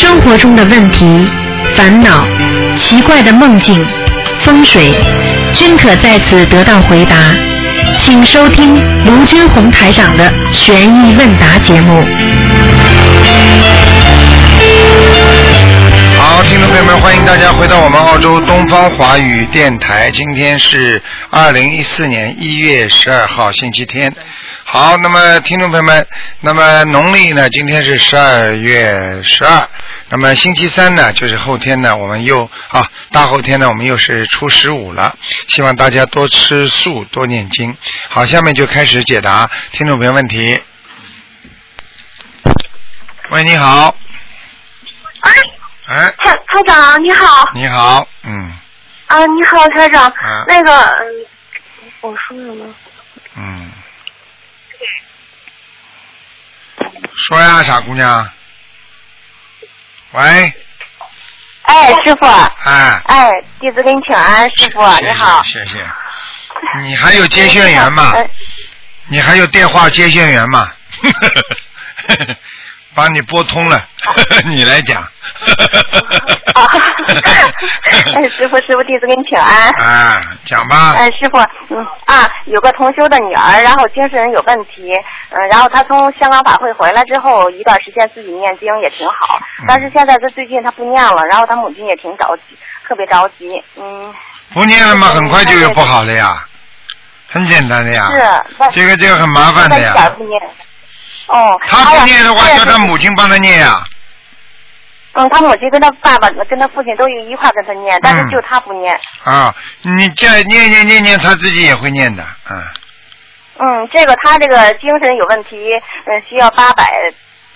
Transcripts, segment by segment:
生活中的问题、烦恼、奇怪的梦境、风水，均可在此得到回答。请收听卢军红台长的《悬疑问答》节目。好，听众朋友们，欢迎大家回到我们澳洲东方华语电台。今天是二零一四年一月十二号，星期天。好，那么听众朋友们，那么农历呢，今天是十二月十二，那么星期三呢，就是后天呢，我们又啊，大后天呢，我们又是初十五了。希望大家多吃素，多念经。好，下面就开始解答听众朋友问题。喂，你好。哎，哎，蔡蔡长你好，你好，嗯啊你好蔡长，嗯那个嗯，我说什么？嗯，说呀，傻姑娘。喂，哎师傅，哎，哎弟子给你请安，师傅你好。谢谢。你还有接线员吗？呃你还有电话接线员吗？帮你拨通了，你来讲。啊，哎师傅师傅弟子给你请安。啊，讲吧。哎，师傅，嗯啊，有个同修的女儿，然后精神有问题，嗯，然后她从香港法会回来之后，一段时间自己念经也挺好，嗯但是现在她最近她不念了，然后她母亲也挺着急，特别着急，嗯，不念了嘛？很快就有不好了呀，很简单的呀。是，这个这个很麻烦的一点呀。不念。哦，他不念的话，叫他母亲帮他念呀。嗯，他母亲跟他爸爸、跟他父亲都有一块跟他念，但是嗯就他不念。啊，你这念念念念，他自己也会念的，嗯。嗯，这个他这个精神有问题，嗯，需要八百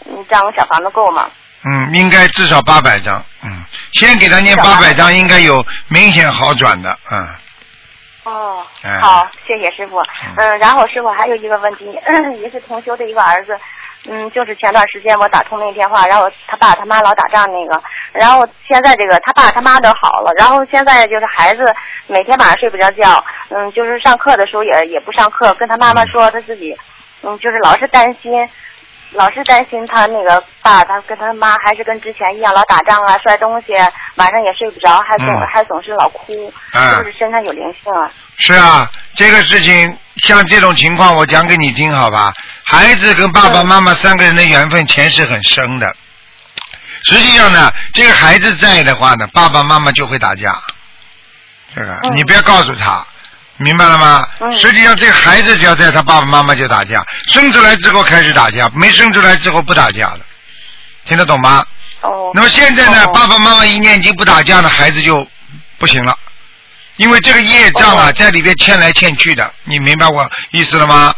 嗯张小房子够吗？嗯，应该至少八百张，嗯，先给他念800八百张，应该有明显好转的，嗯，哦哎，好，谢谢师傅。嗯，然后师傅还有一个问题，也是同修的一个儿子，嗯，就是前段时间我打通那个电话，然后他爸他妈老打仗那个，然后现在这个他爸他妈都好了，然后现在就是孩子每天晚上睡不着觉，嗯，就是上课的时候也也不上课，跟他妈妈说他自己，嗯，就是老是担心。老是担心他那个爸，他跟他妈还是跟之前一样，老打仗啊，摔东西，晚上也睡不着，还总、嗯还总是老哭，嗯是不是身上有灵性啊？是啊，这个事情像这种情况，我讲给你听好吧？孩子跟爸爸妈妈三个人的缘分前世很深的，实际上呢，这个孩子在的话呢，爸爸妈妈就会打架，这个、嗯你不要告诉他。明白了吗？嗯实际上，这个孩子只要在他爸爸妈妈就打架，生出来之后开始打架，没生出来之后不打架了，听得懂吗？哦。那么现在呢，哦爸爸妈妈一念经不打架呢，孩子就不行了，因为这个业障啊，哦在里边欠来欠去的，你明白我意思了吗？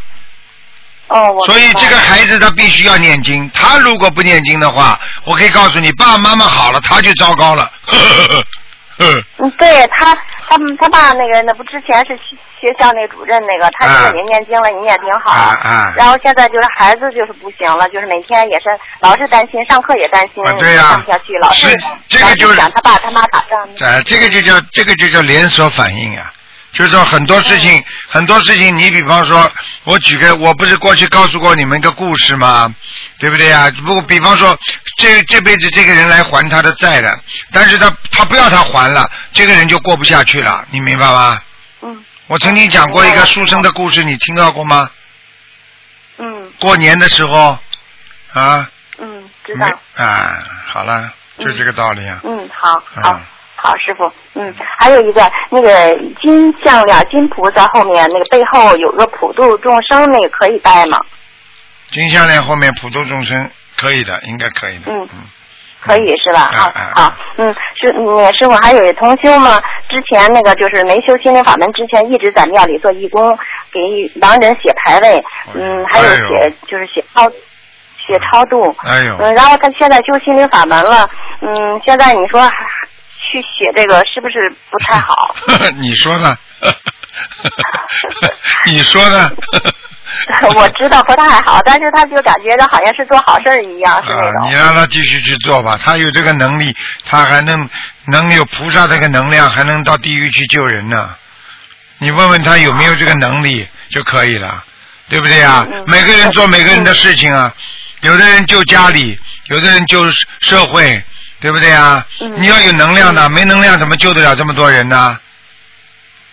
哦，我所以这个孩子他必须要念经，他如果不念经的话，我可以告诉你，爸爸妈妈好了，他就糟糕了。呵呵呵呵嗯，对他，他们他爸那个那不之前是学学校那主任那个，他啊现在也念经了，也挺好。啊啊然后现在就是孩子就是不行了，就是每天也是老是担心，上课也担心，啊对呀上不下去，老是是这个就是老想他爸他妈打仗。呃，这个就叫这个就叫连锁反应啊、就是说很多事情，很多事情，你比方说，我举个，我不是过去告诉过你们一个故事吗？对不对呀？不过比方说，这这辈子这个人来还他的债了，但是他他不要他还了，这个人就过不下去了，你明白吗？嗯我曾经讲过一个书生的故事，你听到过吗？嗯过年的时候，啊，嗯，知道。没啊，好了，就这个道理啊。嗯，好嗯好。好，师傅，嗯，还有一个那个金项链，金菩萨后面那个背后有个普度众生，那个可以戴吗？金项链后面普度众生可以的，应该可以的。嗯嗯可以是吧？啊嗯嗯好，嗯，师嗯师傅还有同修吗，之前那个就是没修心灵法门之前，一直在庙里做义工，给亡人写牌位，嗯，还有写就是写超写超度，哎呦，嗯，然后他现在修心灵法门了，嗯，现在你说去写这个是不是不太好？你说呢？你说呢？我知道不太好，但是他就感觉到好像是做好事儿一样，是那啊，种。你让他继续去做吧，他有这个能力，他还能能有菩萨这个能量，还能到地狱去救人呢。你问问他有没有这个能力就可以了，对不对啊？嗯嗯每个人做每个人的事情啊，有的人救家里，有的人救社会，对不对啊？嗯你要有能量的，没能量怎么救得了这么多人呢？啊，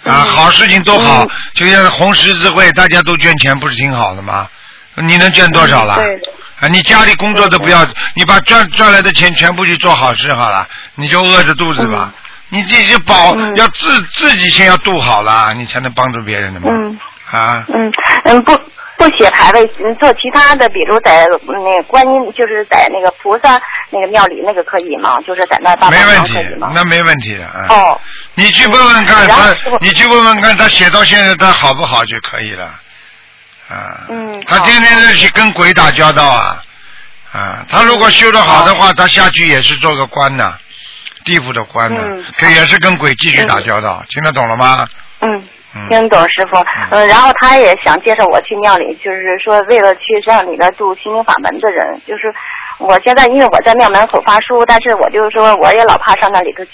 嗯好事情都好嗯，就像红十字会，大家都捐钱，不是挺好的吗？你能捐多少了？对的啊，你家里工作都不要，你把赚赚来的钱全部去做好事好了，你就饿着肚子吧。你自己就保，嗯要自自己先要度好了，你才能帮助别人的嘛。嗯啊，嗯嗯，不不写牌位，嗯做其他的，比如在那个观音，就是在那个菩萨那个庙里那个可以吗？就是在那大没问题那没问题的啊。哦，你去问问看他你去问问看他写到现在他好不好就可以了。啊，嗯他天天是去跟鬼打交道啊，啊，他如果修得好的话，他下去也是做个官呐，地府的官呢嗯，可也是跟鬼继续打交道，听得懂了吗？嗯。嗯。听懂师傅，嗯，然后他也想介绍我去庙里，就是说为了去让里边度心灵法门的人，就是我现在因为我在庙门口发书，但是我就是说我也老怕上那里头去，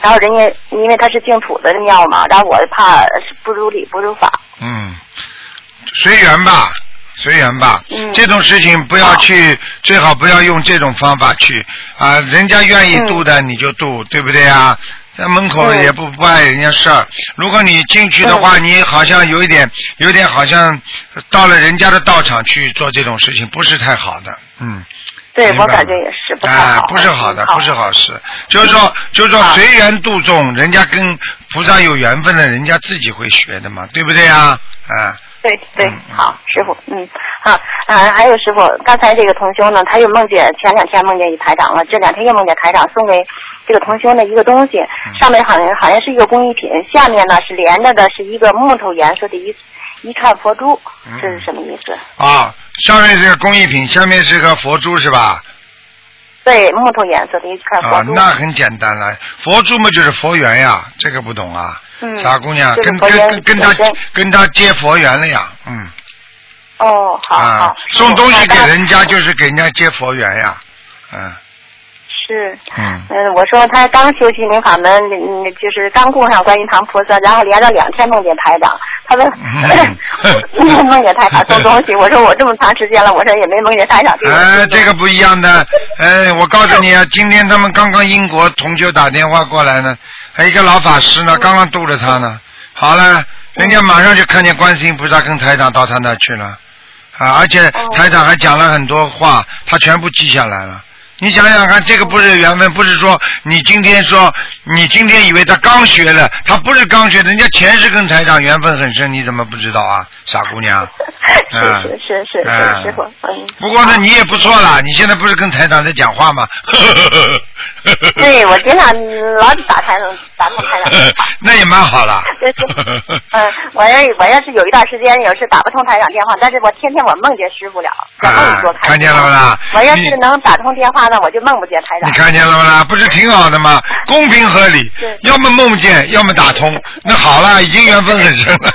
然后人家因为他是净土的庙嘛，然后我怕不如理不如法，嗯，随缘吧，随缘吧。嗯。这种事情不要去，最好不要用这种方法去。啊。人家愿意度的你就度，对不对啊？在门口嗯也不不碍人家事儿。如果你进去的话，你好像有一点，有点好像到了人家的道场去做这种事情，不是太好的。嗯。对我感觉也是不太哎好，不是好的，嗯不是好事。就是说，就是说随缘度众，人家跟菩萨有缘分的，人家自己会学的嘛，对不对啊？啊。对对好，师傅，嗯，好，啊，还有师傅，刚才这个同修呢，他又梦见前两天梦见一台长了，这两天又梦见台长送给这个同修的一个东西，嗯上面好像好像是一个工艺品，下面呢是连着的，是一个木头颜色的一一串佛珠，嗯这是什么意思？啊，上面是个工艺品，下面是个佛珠是吧？对，木头颜色的一串佛啊，珠，那很简单了，佛珠嘛就是佛缘呀，这个不懂啊？嗯。傻姑娘，跟跟跟跟他跟他接佛缘了呀，嗯。哦，好啊好，，送东西给人家就是给人家接佛缘呀，嗯。是。嗯，嗯，我说他刚修心灵法门，嗯，就是刚供上观音堂菩萨，然后连着两天梦见台长，他说嗯。梦见台长送东西，我说我这么长时间了，我说也没梦见台长 哎，这个不一样的，哎，我告诉你啊，今天他们刚刚英国同学打电话过来呢，还有一个老法师呢，刚刚度了他呢，好了，人家马上就看见观世音菩萨跟台长到他那去了，啊，而且哦。台长还讲了很多话，他全部记下来了。你想想看，这个不是缘分，不是说你今天说你今天以为他刚学了，他不是刚学的，人家前世跟台长缘分很深，你怎么不知道啊，傻姑娘？啊是是是是师傅，嗯。不过呢，你也不错啦，你现在不是跟台长在讲话吗？对，我经常老打台长打通台长。那也蛮好了。嗯，我要我要是有一段时间有时打不通台长电话，但是我天天我梦见师傅了，在梦里给我啊看见了不不啦我要是能打通电话呢，我就梦不见台长你。看见了吗啦？不是挺好的吗？公平合理是，要么梦见，要么打通。那好了，已经缘分很深了。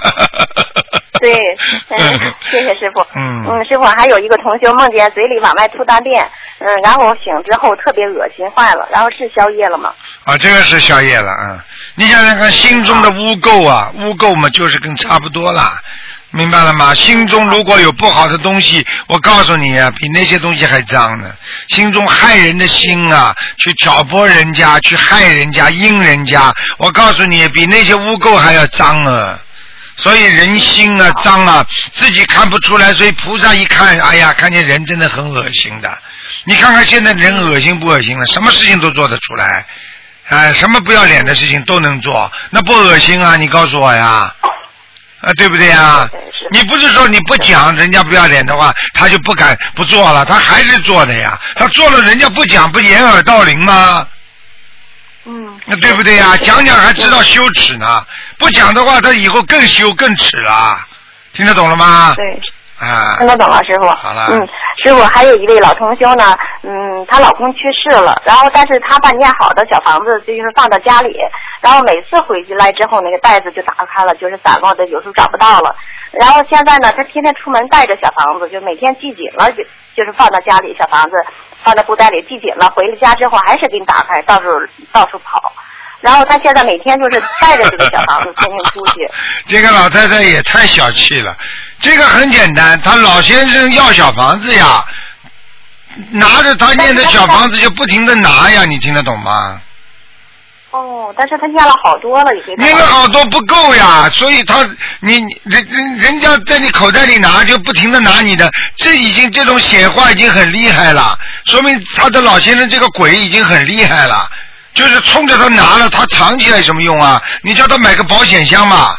对，嗯，谢谢师傅。嗯嗯，师傅还有一个同学梦见嘴里往外吐大便，嗯，然后醒之后特别恶心坏了，然后是宵夜了吗？啊，这个是宵夜了啊！你想想看，心中的污垢啊，污垢嘛，就是跟差不多啦，明白了吗？心中如果有不好的东西，我告诉你啊，比那些东西还脏呢。心中害人的心啊，去挑拨人家，去害人家，阴人家，我告诉你，比那些污垢还要脏啊！所以人心啊脏啊，自己看不出来，所以菩萨一看，哎呀，看见人真的很恶心的。你看看现在人恶心不恶心了？什么事情都做得出来，哎，什么不要脸的事情都能做，那不恶心啊？你告诉我呀，啊，对不对呀？你不是说你不讲人家不要脸的话，他就不敢不做了，他还是做的呀。他做了，人家不讲，不掩耳盗铃吗？嗯。那对不对呀？讲讲还知道羞耻呢，不讲的话，他以后更羞更耻了。听得懂了吗？对。啊听，得懂了，师傅。好了嗯，师傅还有一位老同修呢，嗯，她老公去世了，然后但是她把建好的小房子就是放到家里，然后每次回去来之后，那个袋子就打开了，就是散落的，有时候找不到了。然后现在呢，她天天出门带着小房子，就每天系紧了，就就是放到家里，小房子放在布袋里系紧了，回了家之后还是给你打开，到处到处跑。然后她现在每天就是带着这个小房子天天出去。这个老太太也太小气了。这个很简单，他老先生要小房子呀，拿着他念的小房子就不停的拿呀，你听得懂吗？哦，但是他念了好多了，已经念了好多不够呀，所以他你你人人人家在你口袋里拿就不停的拿你的，这已经这种显化已经很厉害了，说明他的老先生这个鬼已经很厉害了，就是冲着他拿了，他藏起来有什么用啊？你叫他买个保险箱嘛。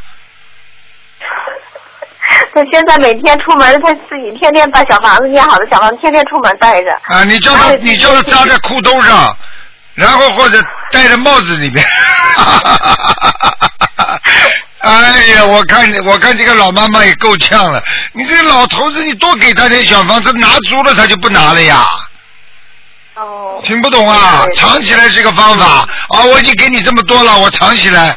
他现在每天出门，他自己天天把小房子念好的小房子，天天出门带着。啊，你叫他哎你叫他扎在裤兜上，然后或者戴在帽子里面。哎呀，我看我看这个老妈妈也够呛了。你这个老头子，你多给他点小房子，拿足了他就不拿了呀。哦。听不懂啊？藏起来是个方法啊！我已经给你这么多了，我藏起来。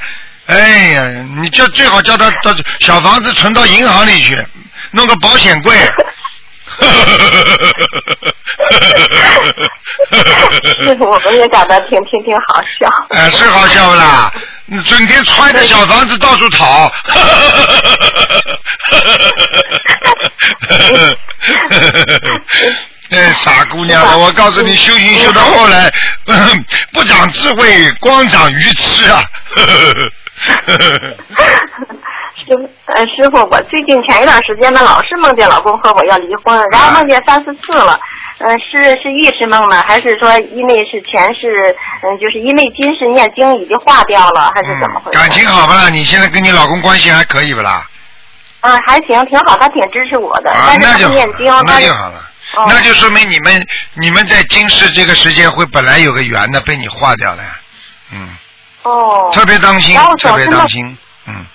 哎呀，你就最好叫他到小房子存到银行里去，弄个保险柜。师傅，我们也感到挺挺挺好笑。哎，是好笑不啦？你整天揣着小房子到处讨。哎，傻姑娘，我告诉你，修行修到后来，不长智慧，光长愚痴啊！师傅，呃，师傅，我最近前一段时间呢，老是梦见老公和我要离婚，然后梦见三四次了。嗯、是是预示梦呢，还是说因为是前世，嗯，就是因为今世念经已经化掉了，还是怎么回事？感情好不啦？你现在跟你老公关系还可以不啦？嗯，还行，挺好，他挺支持我的，啊，但是那就念经，那就好了。哦那就说明你们你们在今世这个时间会本来有个缘的，被你化掉了呀。嗯，哦。特别当心特别当心。嗯。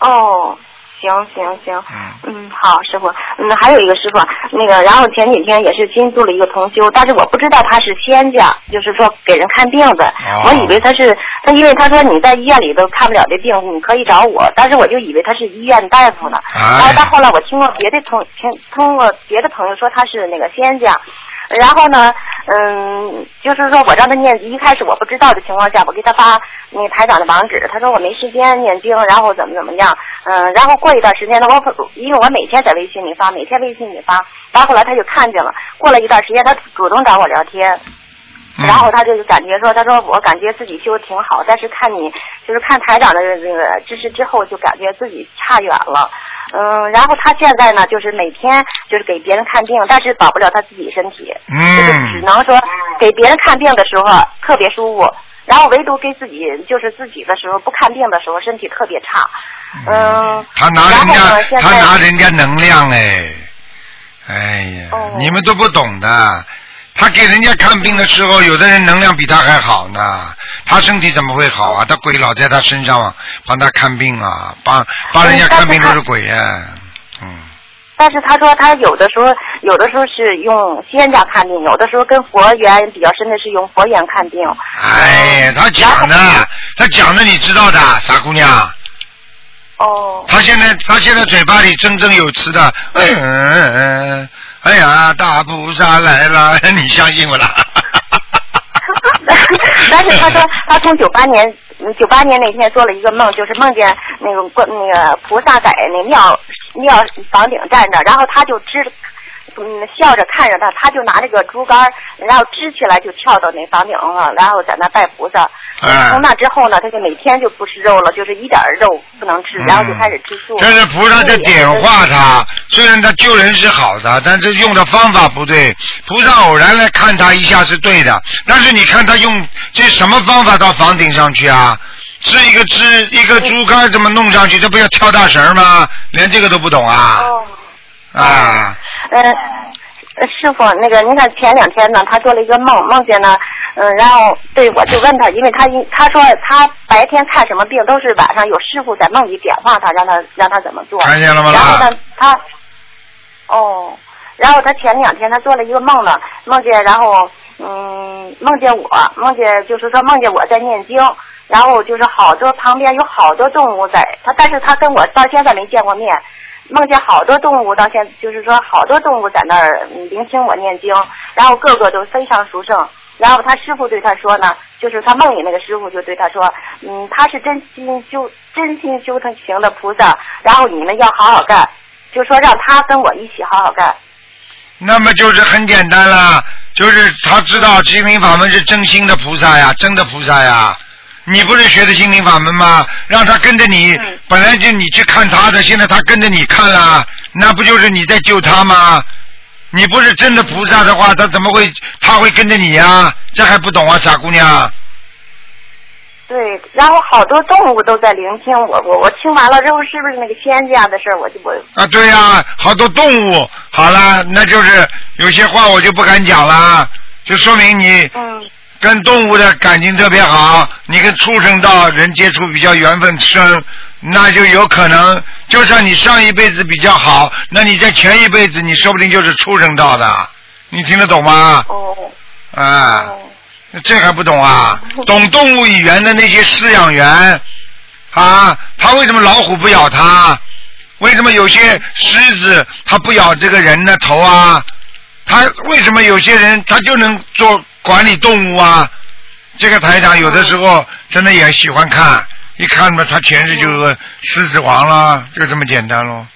哦，行行行，嗯。嗯，好，师傅，嗯，还有一个师傅，那个，然后前几天也是新做了一个同修，但是我不知道他是仙家，就是说给人看病的，哦。我以为他是他，因为他说你在医院里都看不了这病，你可以找我，但是我就以为他是医院大夫呢，哎。然后到后来我听过别的同听通过别的朋友说他是那个仙家。然后呢，嗯，就是说我让他念，一开始我不知道的情况下，我给他发那台长的网址，他说我没时间念经，然后怎么怎么样，嗯，然后过一段时间呢，我因为我每天在微信里发，每天微信里发，然后后来他就看见了，过了一段时间，他主动找我聊天，嗯然后他就感觉说，他说我感觉自己修的挺好，但是看你就是看台长的那个知识之后，就感觉自己差远了。嗯，然后他现在呢，就是每天就是给别人看病，但是保不了他自己身体，就是只嗯，能说给别人看病的时候特别舒服，然后唯独给自己就是自己的时候不看病的时候身体特别差。嗯，他拿人家他拿人家能量哎，哎呀，哦你们都不懂的。他给人家看病的时候，有的人能量比他还好呢，他身体怎么会好啊？他鬼老在他身上帮他看病啊，帮帮人家看病都是鬼呀、嗯。但是他说他有的时候有的时候是用仙家看病，有的时候跟佛缘比较深的是用佛缘看病。哎呀，他讲的，他讲的你知道的，傻姑娘。哦。他现在他现在嘴巴里振振有词的，嗯嗯嗯，哎呀，大菩萨来了，你相信我了？但是他说，他从九八年，九八年那天做了一个梦，就是梦见那个观那个菩萨在那庙庙房顶站着，然后他就支，嗯，笑着看着他，他就拿那个竹竿，然后支起来就跳到那房顶了，然后在那拜菩萨。嗯从那之后呢，他就每天就不吃肉了，就是一点肉不能吃，然后就开始吃素。这是菩萨在点化他，虽然他救人是好的，但是用的方法不对。菩萨偶然来看他一下是对的，但是你看他用这什么方法到房顶上去啊？是一个支一个竹竿怎么弄上去？这不要跳大绳吗？连这个都不懂啊？哦。啊，呃，呃师傅，那个您看前两天呢，他做了一个梦，梦见呢，嗯、然后对我就问他，因为他因他说他白天看什么病都是晚上有师傅在梦里点化他，让他让他怎么做。看见了吗然后呢，他，哦，然后他前两天他做了一个梦呢，梦见然后嗯梦见我，梦见就是说梦见我在念经，然后就是好多旁边有好多动物在，他但是他跟我到现在没见过面。梦见好多动物，到现就是说好多动物在那儿聆听我念经，然后个个都非常殊胜。然后他师傅对他说呢，就是他梦里那个师傅就对他说，嗯，他是真心修真心修成行的菩萨，然后你们要好好干，就说让他跟我一起好好干。那么就是很简单了，就是他知道心灵法门是真心的菩萨呀，真的菩萨呀。你不是学的心灵法门吗？让他跟着你，嗯本来就你去看他的，现在他跟着你看了，那不就是你在救他吗？你不是真的菩萨的话，他怎么会他会跟着你呀？这还不懂啊，傻姑娘。对，然后好多动物都在聆听我，我我听完了之后，是不是那个仙家的事儿，我就我啊，对呀、好多动物，好了，那就是有些话我就不敢讲了，就说明你嗯跟动物的感情特别好，你跟畜生道人接触比较缘分深，那就有可能，就算你上一辈子比较好，那你在前一辈子你说不定就是畜生道的，你听得懂吗？哦啊，哦这还不懂啊？懂动物语言的那些饲养员啊，他为什么老虎不咬他？为什么有些狮子它不咬这个人的头啊？他为什么有些人他就能做管理动物啊？这个台长有的时候真的也喜欢看，一看嘛，他全是就是狮子王了，就这么简单喽，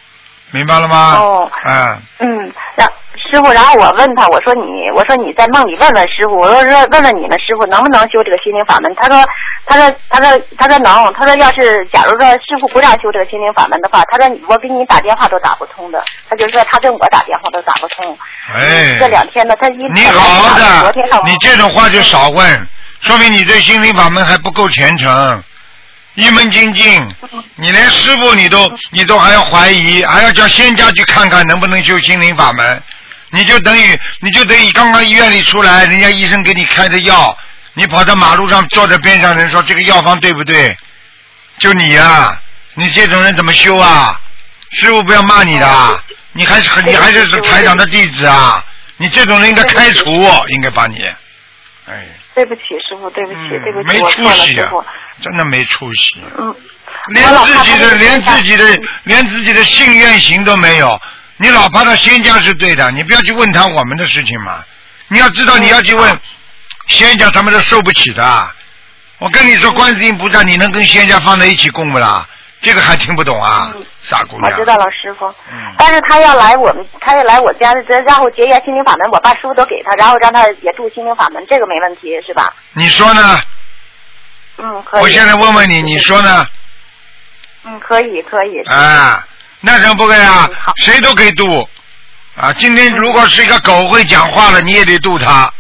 明白了吗？哦嗯，嗯，然师傅，然后我问他，我说你，我说你在梦里问问师傅，我说说问问你们师傅能不能修这个心灵法门？他说，他说，他说，他说能。他说要是假如说师傅不让修这个心灵法门的话，他说我给你打电话都打不通的。他就说他跟我打电话都打不通。哎，这两天呢，他一你好的昨天上，你这种话就少问，说明你对心灵法门还不够虔诚，一门精进。你连师傅你都你都还要怀疑，还要叫仙家去看看能不能修心灵法门，你就等于你就等于刚刚医院里出来，人家医生给你开的药，你跑到马路上坐在边上人说这个药方对不对？就你呀、你这种人怎么修啊？师傅不要骂你的，你还是你还是台长的弟子啊！你这种人应该开除，应该把你，哎，对不起师傅，对不起，对不起，没出错了息傅。，真的没出息，嗯，连自己的连自己的嗯连自己的信愿行都没有。你老怕他仙家是对的，你不要去问他我们的事情嘛。你要知道，你要去问仙家，他们都受不起的。我跟你说，观世音菩萨，你能跟仙家放在一起供不啦？这个还听不懂啊嗯，傻姑娘。我知道了，师傅。嗯但是他要来我们，他要来我家，然后结缘心灵法门，我把书都给他，然后让他也住心灵法门，这个没问题是吧？你说呢？嗯，可以。我现在问问你，你说呢？嗯，可以，可以。啊，那怎么不可以啊嗯？谁都可以渡啊！今天如果是一个狗会讲话了，你也得渡它；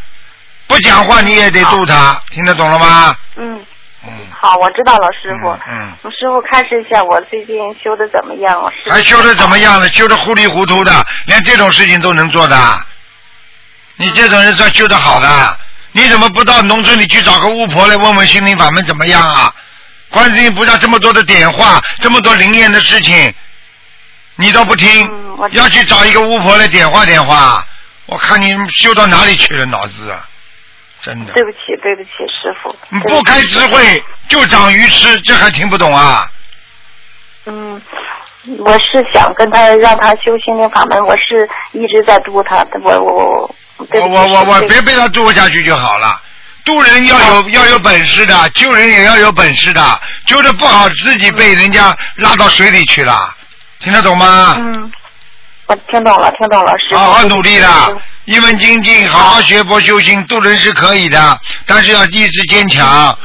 不讲话你也得渡它，听得懂了吗？嗯，嗯，好，我知道了，师傅。嗯嗯师傅开示一下，我最近修的怎么样？师傅还修的怎么样了？修的糊里糊涂的，连这种事情都能做的。你这种人算修的好的，你怎么不到农村里去找个巫婆来问问心灵法门怎么样啊？观世音菩萨这么多的点化，这么多灵验的事情，你都不听，嗯要去找一个巫婆来点化点化，我看你修到哪里去了脑子啊！真的，对不起，对不起，师傅。你不开智。慧就长愚痴，这还听不懂啊？嗯，我是想跟他让他修心灵法门，我是一直在督他，我我我。对我我我我别被他渡下去就好了。渡人要有要有本事的，救人也要有本事的，救的不好自己被人家拉到水里去了，听得懂吗？嗯，我听懂了，听懂了，是。好好努力的一门精进，好好学佛修心，渡人是可以的，但是要意志坚强。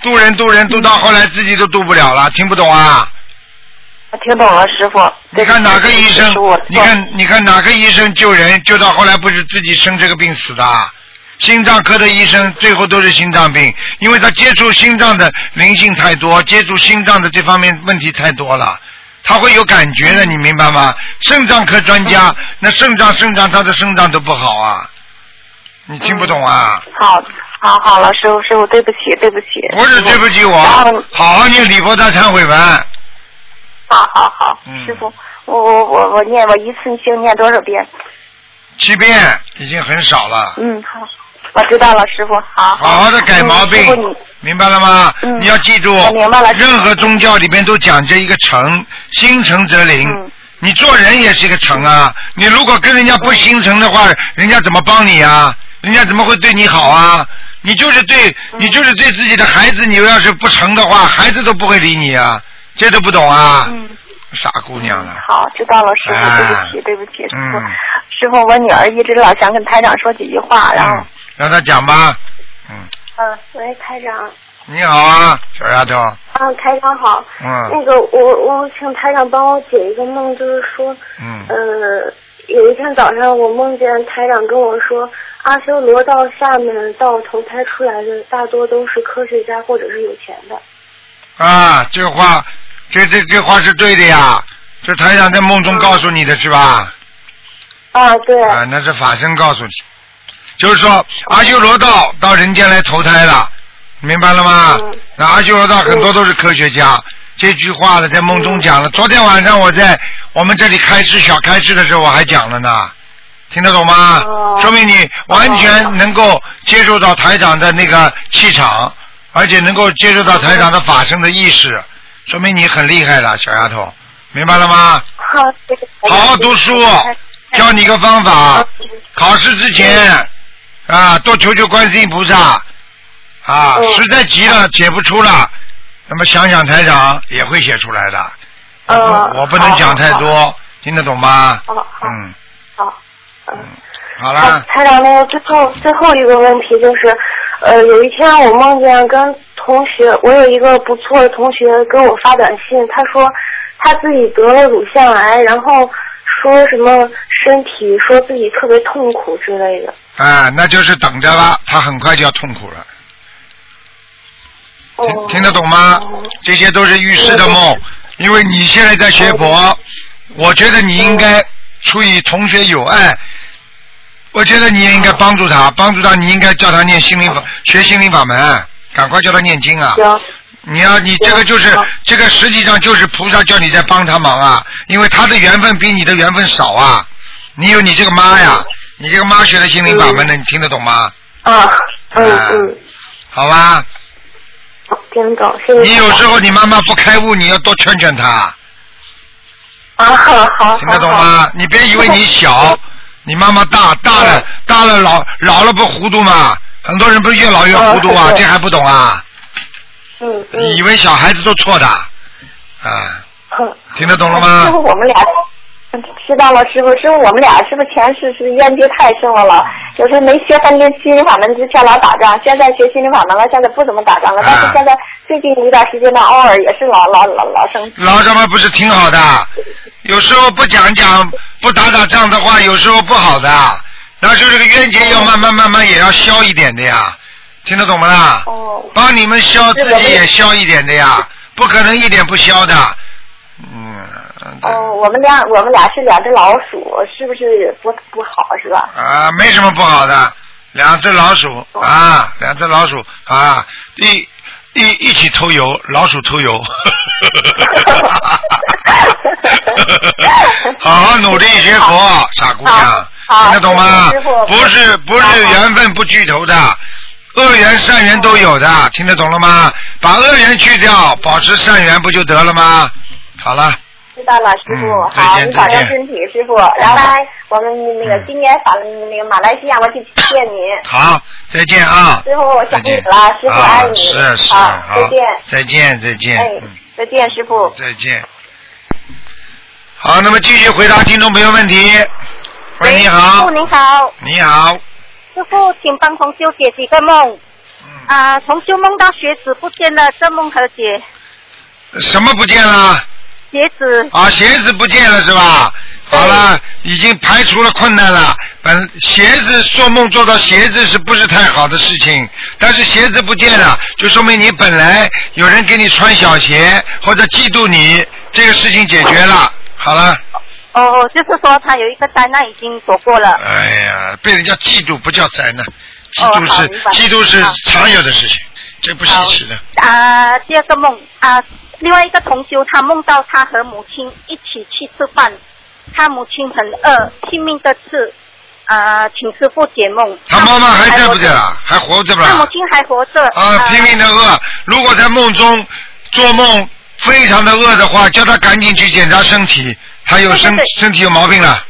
渡人渡人渡到后来自己都渡不了了，听不懂啊？我听懂了，师傅。你看哪个医生？你看你看哪个医生救人救到后来不是自己生这个病死的？心脏科的医生最后都是心脏病，因为他接触心脏的灵性太多，接触心脏的这方面问题太多了，他会有感觉的，你明白吗？肾脏科专家，那肾脏肾脏他的肾脏都不好啊，你听不懂啊？好，好，好了，师傅，师傅，对不起，对不起。不是对不起我，好好念礼佛大忏悔文，好好好，嗯师傅，我我我我念我一次性念多少遍？七遍已经很少了。嗯，好，我知道了，师傅，好。好好的改毛病明白了吗？嗯你要记住我明白了，任何宗教里边都讲究一个诚，心诚则灵。嗯你做人也是一个诚啊，你如果跟人家不心诚的话，人家怎么帮你啊？人家怎么会对你好啊？你就是对，嗯你就是对自己的孩子，你要是不诚的话，孩子都不会理你啊，这都不懂啊，嗯，傻姑娘了。好，知道了，师傅，哎对不起，对不起，师傅。嗯师傅，我女儿一直老想跟台长说几句话，然后嗯，让他讲吧。嗯，嗯，喂，台长。你好啊，小丫头。啊，台长好。嗯那个，我我请台长帮我解一个梦，就是说，嗯呃，有一天早上我梦见台长跟我说，阿修罗道下面到投胎出来的大多都是科学家或者是有钱的。啊，这话，这这这话是对的呀。这台长在梦中告诉你的是吧？啊，对。啊，那是法身告诉你，就是说阿修罗道到人间来投胎了，明白了吗？嗯那阿修罗道很多都是科学家，这句话呢在梦中讲了。昨天晚上我在我们这里开示小开示的时候我还讲了呢，听得懂吗？哦说明你完全能够接受到台长的那个气场，而且能够接受到台长的法身的意识，说明你很厉害了，小丫头，明白了吗？好，好好读书，教你一个方法，考试之前啊，多求求观世音菩萨啊，嗯实在急了解不出了，那么想想台长也会写出来的。嗯我不能讲太多，听得懂吗？嗯，好，嗯。好啊了，，台长，那个最后最后一个问题就是，呃，有一天我梦见跟同学，我有一个不错的同学给我发短信，他说他自己得了乳腺癌，然后说什么身体说自己特别痛苦之类的。啊，那就是等着吧，他很快就要痛苦了。哦听听得懂吗哦？这些都是预示的梦，因为你现在在学佛，我觉得你应该出于同学友爱，我觉得你也应该帮助他，帮助他，你应该叫他念心灵法，学心灵法门，赶快叫他念经啊！行，你要你这个就是这个实际上就是菩萨叫你在帮他忙啊，因为他的缘分比你的缘分少啊，你有你这个妈呀，你这个妈学的心灵法门的，你听得懂吗？啊，嗯啊嗯，好吧，听得懂，谢谢。你有时候你妈妈不开悟，你要多劝劝她。啊，好好，听得懂？吗？你别以为你小，你妈妈大大了大了老老了不糊涂吗？很多人不是越老越糊涂啊，这还不懂啊？嗯嗯。以为小孩子都错的，啊，哼听得懂了吗师？傅，我们俩知道了，师傅，师傅，我们俩是不是前世是冤结太深了？了有时候没学分心灵法门之前老打仗，现在学心灵法门了，现在不怎么打仗了。但啊是现在最近一段时间呢，偶尔也是老老老老生气。老什么不是挺好的？有时候不讲讲，不打打仗的话，有时候不好的。那就这个冤结要慢慢慢慢也要消一点的呀，听得懂不啦？哦，帮你们消，自己也消一点的呀，不可能一点不消的。嗯。哦，我们俩我们俩是两只老鼠，是不是不不好是吧？啊，没什么不好的，两只老鼠啊，两只老鼠啊，一一一起偷油，老鼠偷油。好好努力学佛，傻姑娘听得懂吗师傅？不是不是缘分不聚头的，恶缘善缘都有的，听得懂了吗？把恶缘去掉，保持善缘不就得了吗？好了。知道了，师傅，好，你保重身体，师傅。然后我们那个今年法那个马来西亚，我去见你。好，再见啊！师傅，我想你了，师傅啊爱你。是是，好，好再见。再见再见，哎嗯，再见，师傅。再见。好，那么继续回答听众朋友问题。喂，你好师傅，您好，你好，师傅，请帮同修解几个梦。嗯，啊，同修梦到鞋子不见了，这梦何解？什么不见了？鞋子啊，鞋子不见了是吧？好了，已经排除了困难了。本鞋子做梦做到鞋子是不是太好的事情？但是鞋子不见了，就说明你本来有人给你穿小鞋，或者嫉妒你，这个事情解决了。好了，哦，就是说他有一个灾难已经躲过了。哎呀，被人家嫉妒不叫灾难，嫉哦妒是、嫉妒是常有的事情，这不稀奇的。啊，第二个梦啊，另外一个同修他梦到他和母亲一起去吃饭，他母亲很饿，拼命的吃，啊，请师傅解梦。他妈妈还在不在活着？了？还活着不啦？他母亲还活着。啊，拼命的饿。如果在梦中做梦非常的饿的话，叫他赶紧去检查身体，他有身身体有毛病了。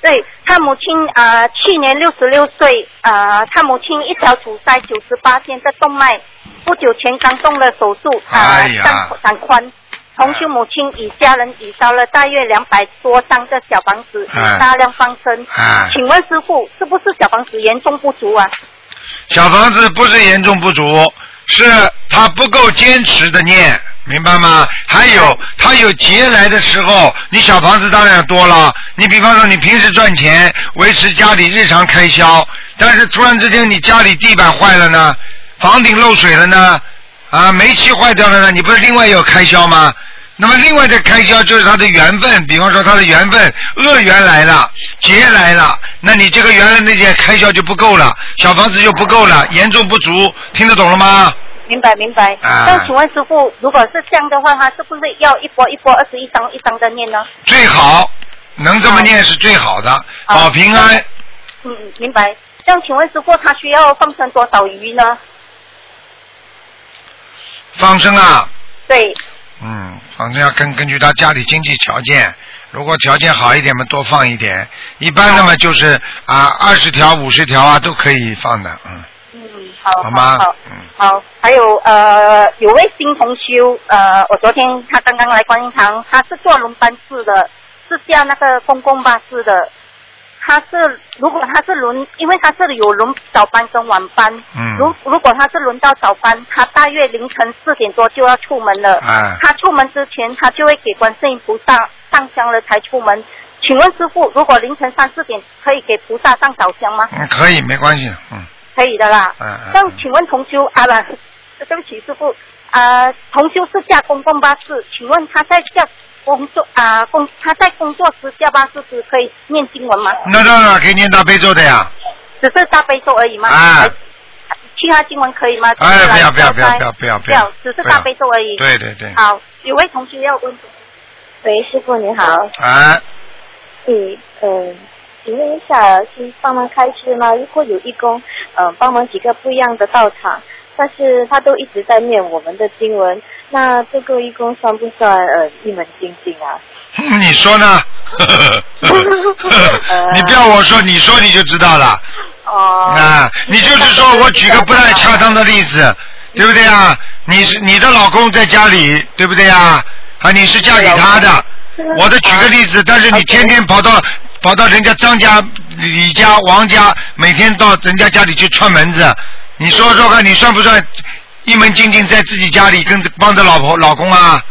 对他母亲啊、呃去年六十六岁，呃，他母亲一条阻塞九十八天的动脉，不久前刚动了手术，啊、哎呀长长宽，同修母亲与家人已烧了大约两百多张的小房子，大量放生。啊请问师傅，是不是小房子严重不足啊？小房子不是严重不足，是他不够坚持的念，明白吗？还有他有劫来的时候，你小房子当然多了。你比方说你平时赚钱维持家里日常开销，但是突然之间你家里地板坏了呢，房顶漏水了呢，啊煤气坏掉了呢，你不是另外有开销吗？那么另外的开销就是他的缘分，比方说他的缘分恶缘来了，劫来了，那你这个原来那些开销就不够了，小房子就不够了，严重不足，听得懂了吗？明白明白。啊那请问师傅，如果是这样的话，他是不是要一波一波二十一张一张的念呢？最好能这么念是最好的，保平安。嗯，嗯明白。这样请问师傅，他需要放生多少鱼呢？放生啊，对，嗯，反正要根根据他家里经济条件，如果条件好一点嘛，多放一点。一般的嘛，就是啊，二十条、五十条啊，都可以放的，嗯，嗯，好，好吗好，嗯，好，还有呃，有位新同修，呃，我昨天他刚刚来观音堂，他是坐轮班制的，是下那个公共巴士的。他是如果他是轮，因为他是有轮早班跟晚班，嗯如如果他是轮到早班，他大约凌晨四点多就要出门了。哎他出门之前，他就会给观世音菩萨上香了才出门。请问师傅，如果凌晨三四点可以给菩萨上早香吗？嗯，可以，没关系，嗯，可以的啦。嗯嗯那请问同修啊不，对不起师傅啊，同修是驾公共巴士，请问他在驾工作啊工他在工作时驾巴士时可以念经文吗？那当然可以念大悲咒的呀，只是大悲咒而已吗？啊其他经文可以吗？哎，不要不要不要不要不要不要，只是大悲咒而已。对对对，好，有位同学要问。喂，师傅你好。啊，嗯嗯，请问一下，是帮忙开示吗？如果有义工，嗯、帮忙几个不一样的道场，但是他都一直在念我们的经文，那这个义工算不算呃一门精进啊？嗯你说呢？你不要我说，你说你就知道了。哦。啊，你就是说我举个不太恰当的例子，对不对啊？你是你的老公在家里，对不对啊？啊，你是嫁给他的。我的举个例子，但是你天天跑到跑到人家张家、李家、王家，每天到人家家里去串门子，你说说看，你算不算一门精进在自己家里跟着帮着老婆老公啊？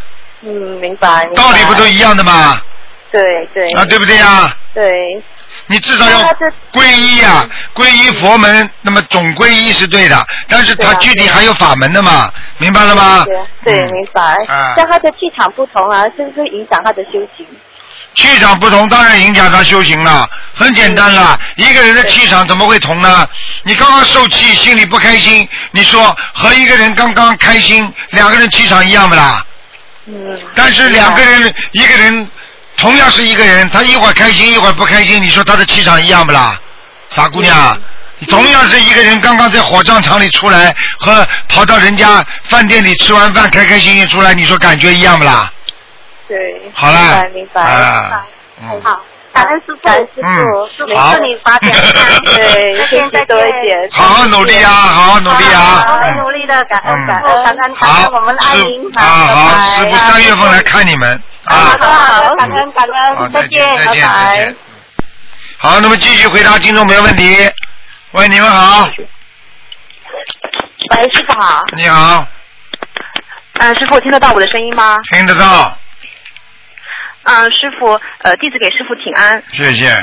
嗯，明白。明白道理不都一样的吗？对对。啊，对不对呀？对。你至少要皈依啊，皈依佛门，那么总皈依是对的，但是它具体还有法门的嘛，明白了吗？对，对明白。啊像他的气场不同啊，是不是影响他的修行？气场不同，当然影响他修行了。很简单了，一个人的气场怎么会同呢？你刚刚受气，心里不开心，你说和一个人刚刚开心，两个人气场一样不啦？嗯。但是两个人，一个人同样是一个人，他一会儿开心，一会儿不开心，你说他的气场一样不啦？傻姑娘，同样是一个人刚刚在火葬场里出来，和跑到人家饭店里吃完饭开开心心出来，你说感觉一样不啦？对。好了，明白明白。啊，嗯，好，感恩师傅，感恩师嗯傅，师傅好祝你发展健。对，再见再见。多一点。好好努力啊，好好努力好啊，会努力的，感恩嗯感恩感恩感好，恩我们的爱民师啊好，师傅三月份来看你们啊好，好好，感恩感，恩，再见再见再拜见。好，那么继续回答听众朋友问题。喂，你们好，喂，师傅好。你好，嗯、师傅听得到我的声音吗？听得到，嗯、师傅，呃，弟子给师傅请安。谢谢。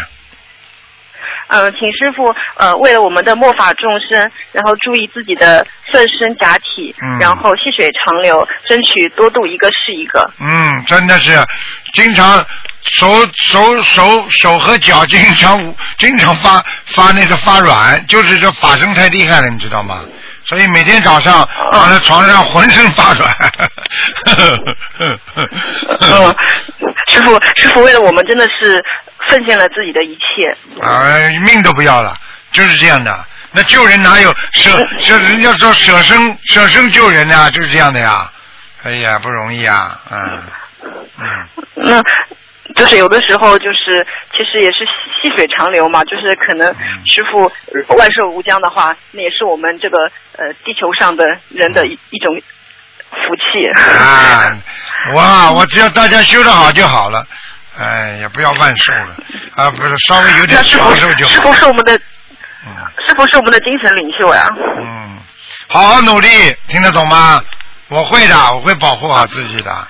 嗯、请师傅呃，为了我们的末法众生，然后注意自己的色身假体，嗯然后细水长流，争取多度一个是一个。嗯，真的是，经常手手手手和脚经常经常发发那个发软，就是这法身太厉害了，你知道吗？所以每天早上躺在床上浑身发软。嗯，师傅，师傅为了我们真的是奉献了自己的一切。啊，命都不要了，就是这样的。那救人哪有舍 舍？人家说舍生舍生救人啊，就是这样的呀。哎呀，不容易啊，嗯嗯。那就是有的时候就是其实也是细水长流嘛，就是可能师傅万寿无疆的话，那也是我们这个呃地球上的人的一一种福气。啊，哇，我只要大家修得好就好了，哎，也不要万寿了，啊，不是稍微有点长寿就师好傅是我们的嗯师傅是我们的精神领袖呀。嗯，好好努力，听得懂吗？我会的，我会保护好自己的。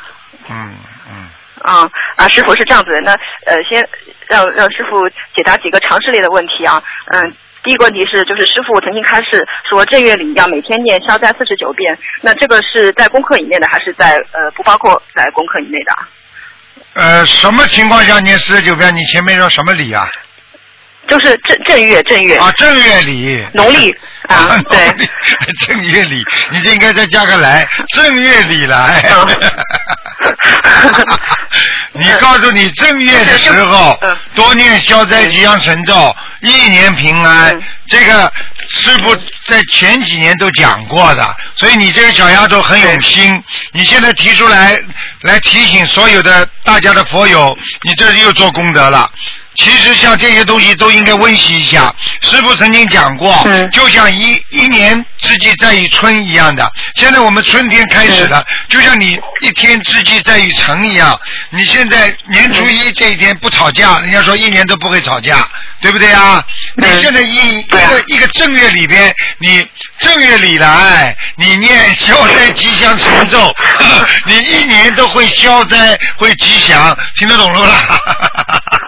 嗯嗯，啊啊，师傅是这样子的，那呃，先让让师傅解答几个常识类的问题啊。嗯，第一个问题是，就是师傅曾经开示说正月里要每天念消灾四十九遍，那这个是在功课以内的，还是在呃不包括在功课以内的？呃，什么情况下念四十九遍？你前面说什么礼啊？就是正正月正月啊，正月里。农历啊，对正月里，你就应该再加个来，正月里来。你告诉你正月的时候嗯多念消灾吉祥神咒，一年平安嗯。这个师傅在前几年都讲过的，所以你这个小丫头很有心。你现在提出来来提醒所有的大家的佛友，你这又做功德了。其实像这些东西都应该温习一下。师傅曾经讲过，嗯就像一一年之计在于春一样的。现在我们春天开始了，就像你一天之计在于晨一样。你现在年初一这一天不吵架，人家说一年都不会吵架，对不对啊？你现在一一个一个正月里边，你正月里来，你念消灾吉祥神咒，你一年都会消灾会吉祥，听得懂了吧？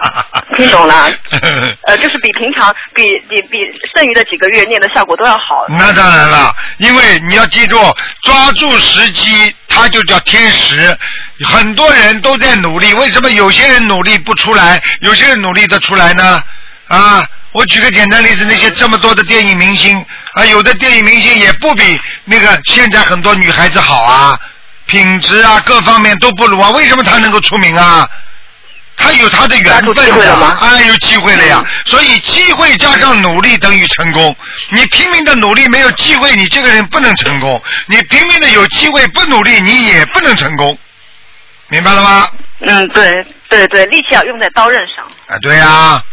听懂了。呃，就是比平常比比比剩余的几个月念的效果都要好。那当然了，因为你要记住，抓住时机，它就叫天时。很多人都在努力，为什么有些人努力不出来，有些人努力的出来呢？啊，我举个简单例子，那些这么多的电影明星啊，有的电影明星也不比那个现在很多女孩子好啊，品质啊各方面都不如啊，为什么她能够出名啊？他有他的缘分了吗哎，有机会了呀。所以机会加上努力等于成功。你拼命的努力没有机会，你这个人不能成功；你拼命的有机会不努力，你也不能成功。明白了吗？嗯，对对对，力气要用在刀刃上。啊，对呀、啊，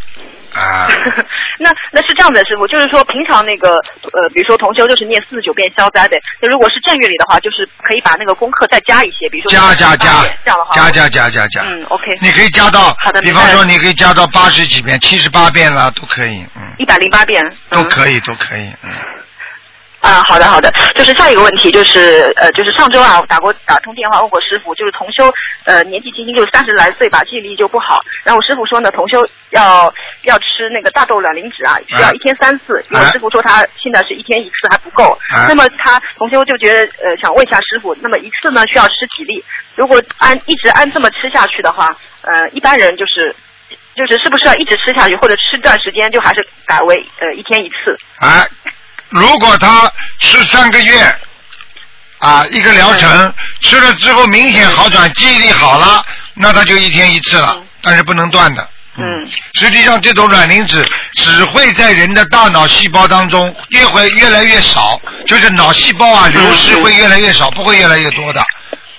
那那是这样的，师傅，就是说平常那个呃，比如说同修就是念四十九遍消灾的，那如果是正月里的话，就是可以把那个功课再加一些，比如说加加加这样的话，加加加加加。嗯，OK，你可以加到比方说你可以加到八十几遍、七十八遍啦，都可以，嗯，一百零八遍，嗯都可以，都可以，嗯。啊，好的好的，就是下一个问题就是呃，就是上周啊，打过打通电话问过师傅，就是同修呃年纪轻轻就三十来岁吧，记忆力就不好，然后师傅说呢，同修要要吃那个大豆卵磷脂啊，需要一天三次，因为啊师傅说他现在是一天一次还不够，啊那么他同修就觉得呃想问一下师傅，那么一次呢需要吃几粒？如果按一直按这么吃下去的话，呃一般人就是。就是是不是要一直吃下去，或者吃段时间就还是改为呃一天一次？哎，如果他吃三个月，啊，一个疗程吃了之后明显好转，记忆力好了，那他就一天一次了嗯，但是不能断的。嗯。实际上，这种卵磷脂只会在人的大脑细胞当中越会越来越少，就是脑细胞啊流失会越来越少，不会越来越多的，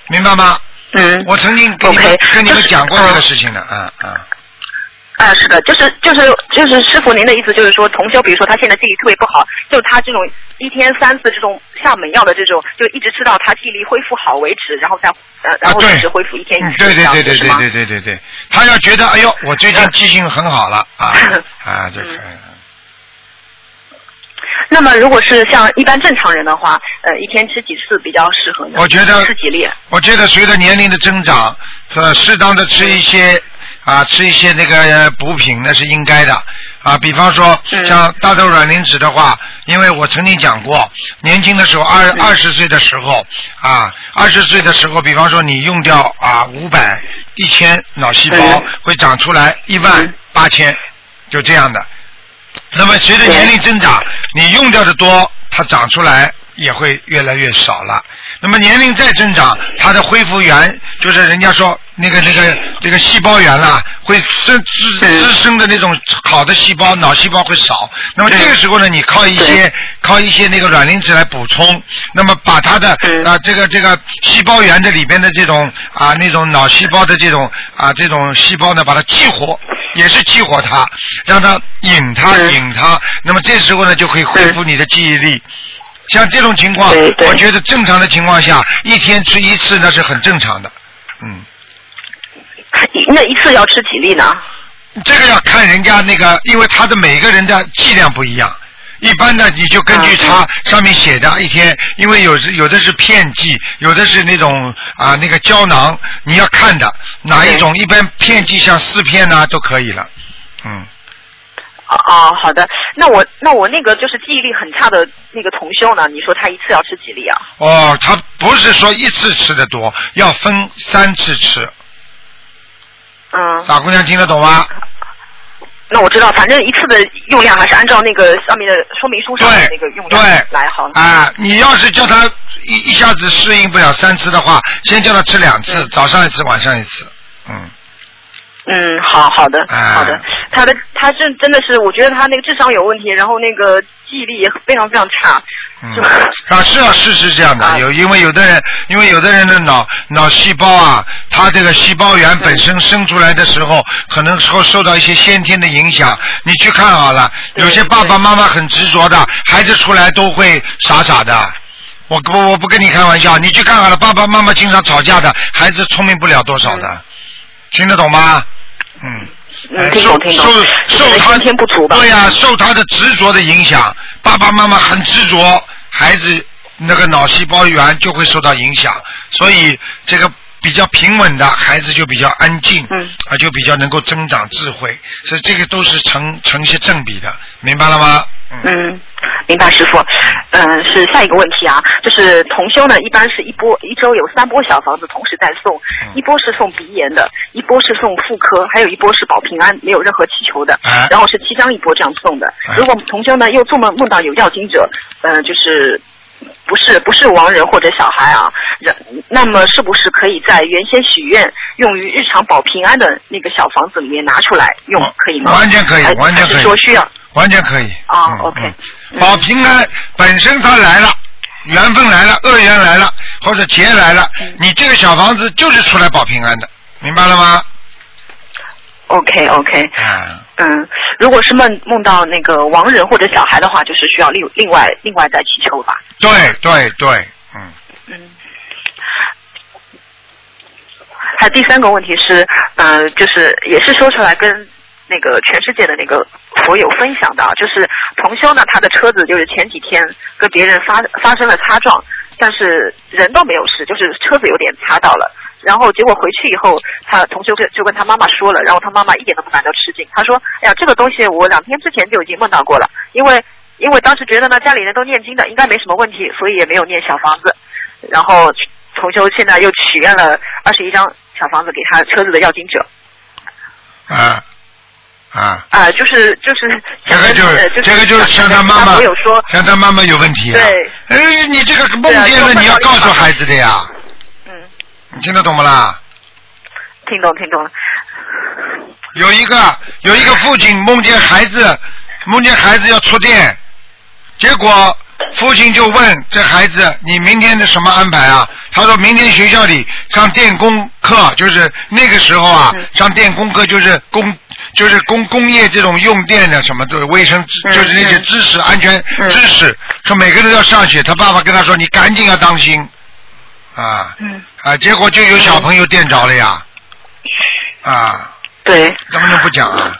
明白吗？嗯，我曾经跟你们 OK，跟你们讲过这个嗯事情的，嗯嗯。啊，是的，就是就是就是师傅您的意思就是说，同修，比如说他现在记忆力特别不好，就他这种一天三次这种下猛药的这种，就一直吃到他记忆力恢复好为止，然后再呃然后一直恢复一天一嗯次，对对对对对对对对对，他要觉得哎呦，我最近记性很好了啊 啊就可以了。那么如果是像一般正常人的话，呃，一天吃几次比较适合呢？我觉得吃几粒？我觉得随着年龄的增长，呃，适当的吃一些啊，吃一些那个呃补品那是应该的。啊。比方说嗯。像大豆卵磷脂的话，因为我曾经讲过，年轻的时候二嗯。二十岁的时候啊，二十岁的时候，比方说你用掉啊五百一千脑细胞嗯。会长出来一万嗯。八千，就这样的。那么随着年龄增长，你用掉的多，它长出来也会越来越少了。那么年龄再增长，它的恢复源就是人家说那个那个这个细胞源啦，会生滋滋生的那种好的细胞，脑细胞会少。那么这个时候呢，你靠一些靠一些那个卵磷脂来补充，那么把它的嗯啊这个这个细胞源的里边的这种啊那种脑细胞的这种啊这种细胞呢，把它激活。也是激活它，让它引它嗯引它，那么这时候呢就可以恢复你的记忆力。像这种情况我觉得正常的情况下，一天吃一次那是很正常的。嗯，那一次要吃几粒呢？这个要看人家那个，因为他的每个人的剂量不一样。一般的你就根据它上面写的一天，因为有时有的是片剂，有的是那种啊那个胶囊，你要看的哪一种。一般片剂像四片呐、都可以了。嗯，哦哦，好的。那我那我那个就是记忆力很差的那个同修呢？你说他一次要吃几粒啊？哦，他不是说一次吃的多，要分三次吃。嗯，傻姑娘听得懂吗？那我知道，反正一次的用量还是按照那个上面的说明书上的那个用量对来好了。啊，你要是叫他一一下子适应不了三次的话，先叫他吃两次，早上一次，晚上一次。嗯，嗯，好好的，哎好的。他的他是真的是，我觉得他那个智商有问题，然后那个记忆力也非常非常差。嗯啊，是啊，是是这样的，有因为有的人，因为有的人的脑脑细胞啊，他这个细胞源本身生出来的时候，可能受受到一些先天的影响。你去看好了，有些爸爸妈妈很执着的，孩子出来都会傻傻的。我我我不跟你开玩笑，你去看好了，爸爸妈妈经常吵架的，孩子聪明不了多少的，听得懂吗？嗯。嗯，听受懂听懂，受受他天不足吧。对呀、受他的执着的影响，爸爸妈妈很执着，孩子那个脑细胞源就会受到影响，所以这个比较平稳的孩子就比较安静，嗯啊，就比较能够增长智慧，所以这个都是成成些正比的，明白了吗？嗯，明白，师傅。嗯，是下一个问题啊，就是同修呢，一般是一波一周有三波小房子同时在送，嗯一波是送鼻炎的，一波是送妇科，还有一波是保平安，没有任何祈求的，哎然后是七张一波这样送的哎。如果同修呢又做梦梦到有要经者，呃，就是。不是不是亡人或者小孩啊，人那么是不是可以在原先许愿用于日常保平安的那个小房子里面拿出来用，可以吗？完全可以还完全可以是说需要完全可以。啊嗯 OK 嗯嗯保平安本身它来了，缘分来了，恶缘来了，或者劫来了，嗯你这个小房子就是出来保平安的，明白了吗？OK OK，啊，嗯，如果是梦梦到那个亡人或者小孩的话，就是需要另另外另外再祈求吧。对对对，嗯，嗯。还有第三个问题是，呃，就是也是说出来跟那个全世界的那个佛友分享的，就是同修呢，他的车子就是前几天跟别人发发生了擦撞，但是人都没有事，就是车子有点擦到了。然后结果回去以后，他同修跟就跟他妈妈说了，然后他妈妈一点都不感到吃惊，他说：“哎呀，这个东西我两天之前就已经梦到过了，因为因为当时觉得呢家里人都念经的，应该没什么问题，所以也没有念小房子。然后同修现在又许愿了二十一张小房子给他车子的要经者啊啊，啊、就是就是这个就是这个就是像他妈妈我有说，像他妈妈有问题啊。对。哎，你这个梦见了，就你要告诉孩子的呀，嗯，你听得懂不啦？听懂听懂了，有一个有一个父亲梦见孩子梦见孩子要触电，结果父亲就问这孩子：“你明天的什么安排啊？”他说明天学校里上电工课，就是那个时候啊，嗯上电工课就是工就是工工业这种用电的什么的卫生就是那些嗯知识、安全嗯知识，说每个人都要上学。他爸爸跟他说：“你赶紧要当心啊嗯，啊！”结果就有小朋友电着了呀啊！对。怎么能不讲啊？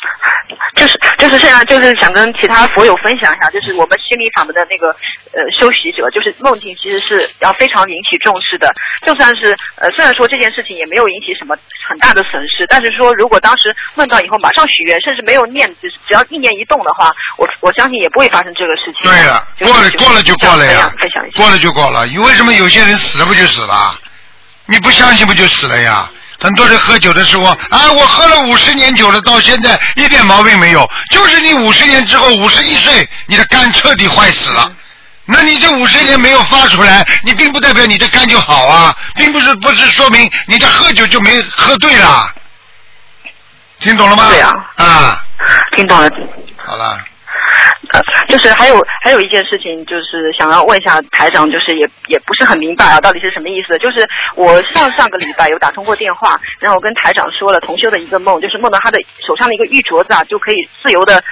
就是就是现在就是想跟其他佛友分享一下，就是我们心理法门的那个呃修习者，就是梦境其实是要非常引起重视的。就算是呃虽然说这件事情也没有引起什么很大的损失，但是说如果当时梦到以后马上许愿，甚至没有念，只只要意念一动的话，我我相信也不会发生这个事情。对了，就是过了过了就过了呀，分享一下。过了就过了。为什么有些人死了不就死了？你不相信不就死了呀？很多人喝酒的时候啊，我喝了五十年酒了，到现在一点毛病没有。就是你五十年之后，五十一岁，你的肝彻底坏死了。那你这五十年没有发出来，你并不代表你的肝就好啊，并不是不是说明你的喝酒就没喝对了。听懂了吗？对啊啊，听懂了。好了，呃，就是还有还有一件事情，就是想要问一下台长，就是也也不是很明白啊，到底是什么意思？就是我上上个礼拜有打通过电话，然后我跟台长说了同修的一个梦，就是梦到他的手上的一个玉镯子啊，就可以自由的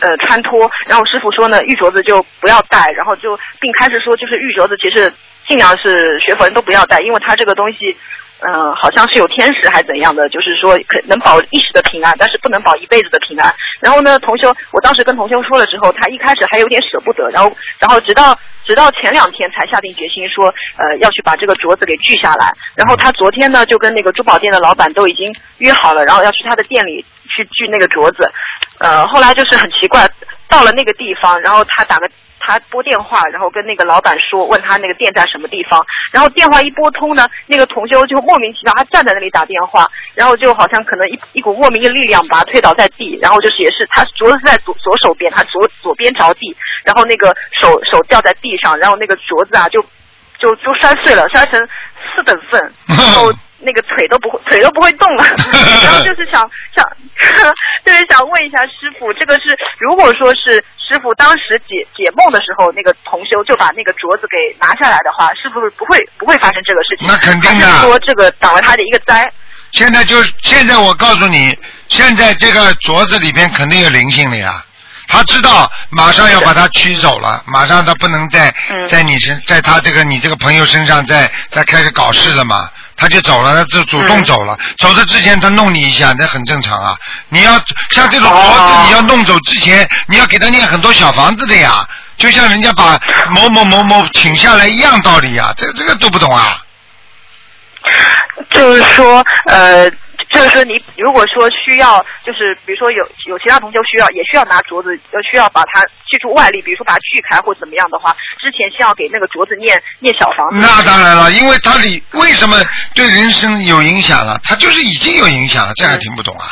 呃穿脱。然后师傅说呢，玉镯子就不要戴，然后就并开始说，就是玉镯子其实尽量是学佛人都不要戴，因为它这个东西。嗯，好像是有天使还是怎样的，就是说可能保一时的平安，但是不能保一辈子的平安。然后呢，同修，我当时跟同修说了之后，他一开始还有点舍不得，然后，然后直到直到前两天才下定决心说，呃，要去把这个镯子给锯下来。然后他昨天呢，就跟那个珠宝店的老板都已经约好了，然后要去他的店里去锯那个镯子。呃，后来就是很奇怪，到了那个地方，然后他打个。他拨电话，然后跟那个老板说，问他那个店在什么地方。然后电话一拨通呢，那个同修就莫名其妙，他站在那里打电话，然后就好像可能一一股莫名的力量把他推倒在地，然后就是也是他镯子是在左左手边，他左左边着地，然后那个手手掉在地上，然后那个镯子啊就就就摔碎了，摔成四等份，然后。那个腿都不会，腿都不会动了。然后就是想想，就是想问一下师傅，这个是如果说是师傅当时解解梦的时候，那个同修就把那个镯子给拿下来的话，是不是不会不会发生这个事情？那肯定的。说这个挡了他的一个灾。现在就现在，我告诉你，现在这个镯子里边肯定有灵性的呀。他知道马上要把他取走了，马上他不能再在你身，在他这个你这个朋友身上再再开始搞事了嘛，他就走了，他就主动走了。走的之前他弄你一下，那很正常啊。你要像这种儿子，你要弄走之前，你要给他念很多小房子的呀，就像人家把某某某某请下来一样道理呀。这这个都不懂啊？就是说，呃。就是说，你如果说需要，就是比如说有有其他同学需要，也需要拿镯子，要需要把它去除外力，比如说把它锯开或怎么样的话，之前先要给那个镯子念念小房子。那当然了，因为它里为什么对人生有影响了？它就是已经有影响了，这还听不懂啊？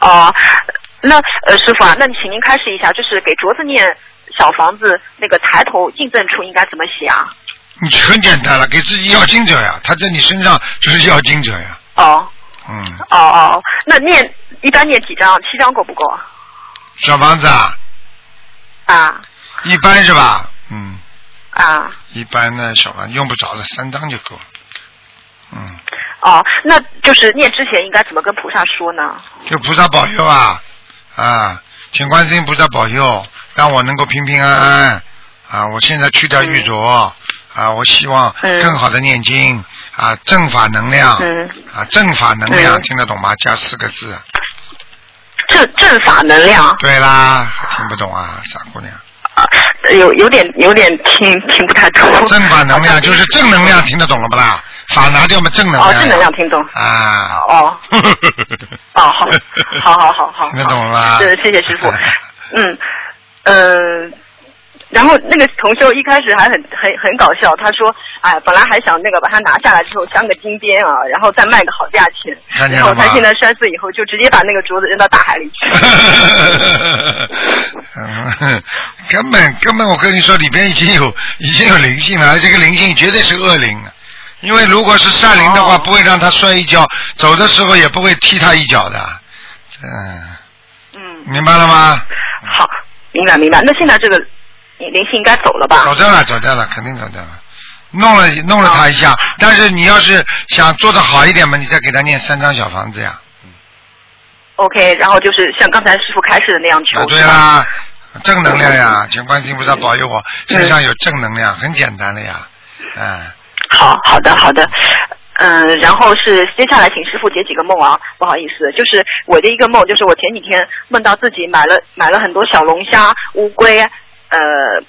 哦，那呃，师傅啊，那请您开示一下，就是给镯子念小房子那个抬头进赠处应该怎么写啊？你很简单了，给自己要经者呀，他在你身上就是要经者呀。哦，嗯，哦哦，那念一般念几张？七张够不够？小房子啊？啊。一般是吧？嗯。啊。一般呢，小房用不着了，三张就够了。嗯。哦，那就是念之前应该怎么跟菩萨说呢？就菩萨保佑啊啊，请观世音菩萨保佑，让我能够平平安安啊！我现在去掉玉镯啊，我希望更好的念经。啊，正法能量，啊，正法能量，听得懂吗？加四个字。正正法能量。对啦，听不懂啊，傻姑娘。啊，有有点有点听听不太懂。正法能量就是正能量，听得懂了不啦？法拿掉嘛，正能量。哦，正能量听懂。啊。哦。哦，好，好好好好。听得懂了。是，谢谢师傅。嗯，呃。然后那个同修一开始还很很很搞笑，他说：“哎，本来还想那个把它拿下来之后镶个金边啊，然后再卖个好价钱。然后他现在摔碎以后，就直接把那个镯子扔到大海里去。根 本根本，我跟你说，里边已经有 已经有灵性了，这个灵性绝对是恶灵。因为如果是善灵的话，不会让他摔一跤，走的时候也不会踢他一脚的。嗯。嗯。明白了吗？好，明白明白。那现在这个。灵性应该走了吧？走掉了，走掉了，肯定走掉了。弄了弄了他一下，但是你要是想做的好一点嘛，你再给他念三张小房子呀。OK，然后就是像刚才师傅开始的那样求。对啦，正能量呀，请观世音菩萨保佑我身上有正能量，很简单的呀，嗯。好好的好的，嗯，然后是接下来请师傅解几个梦啊，不好意思，就是我的一个梦，就是我前几天梦到自己买了买了很多小龙虾、乌龟。呃，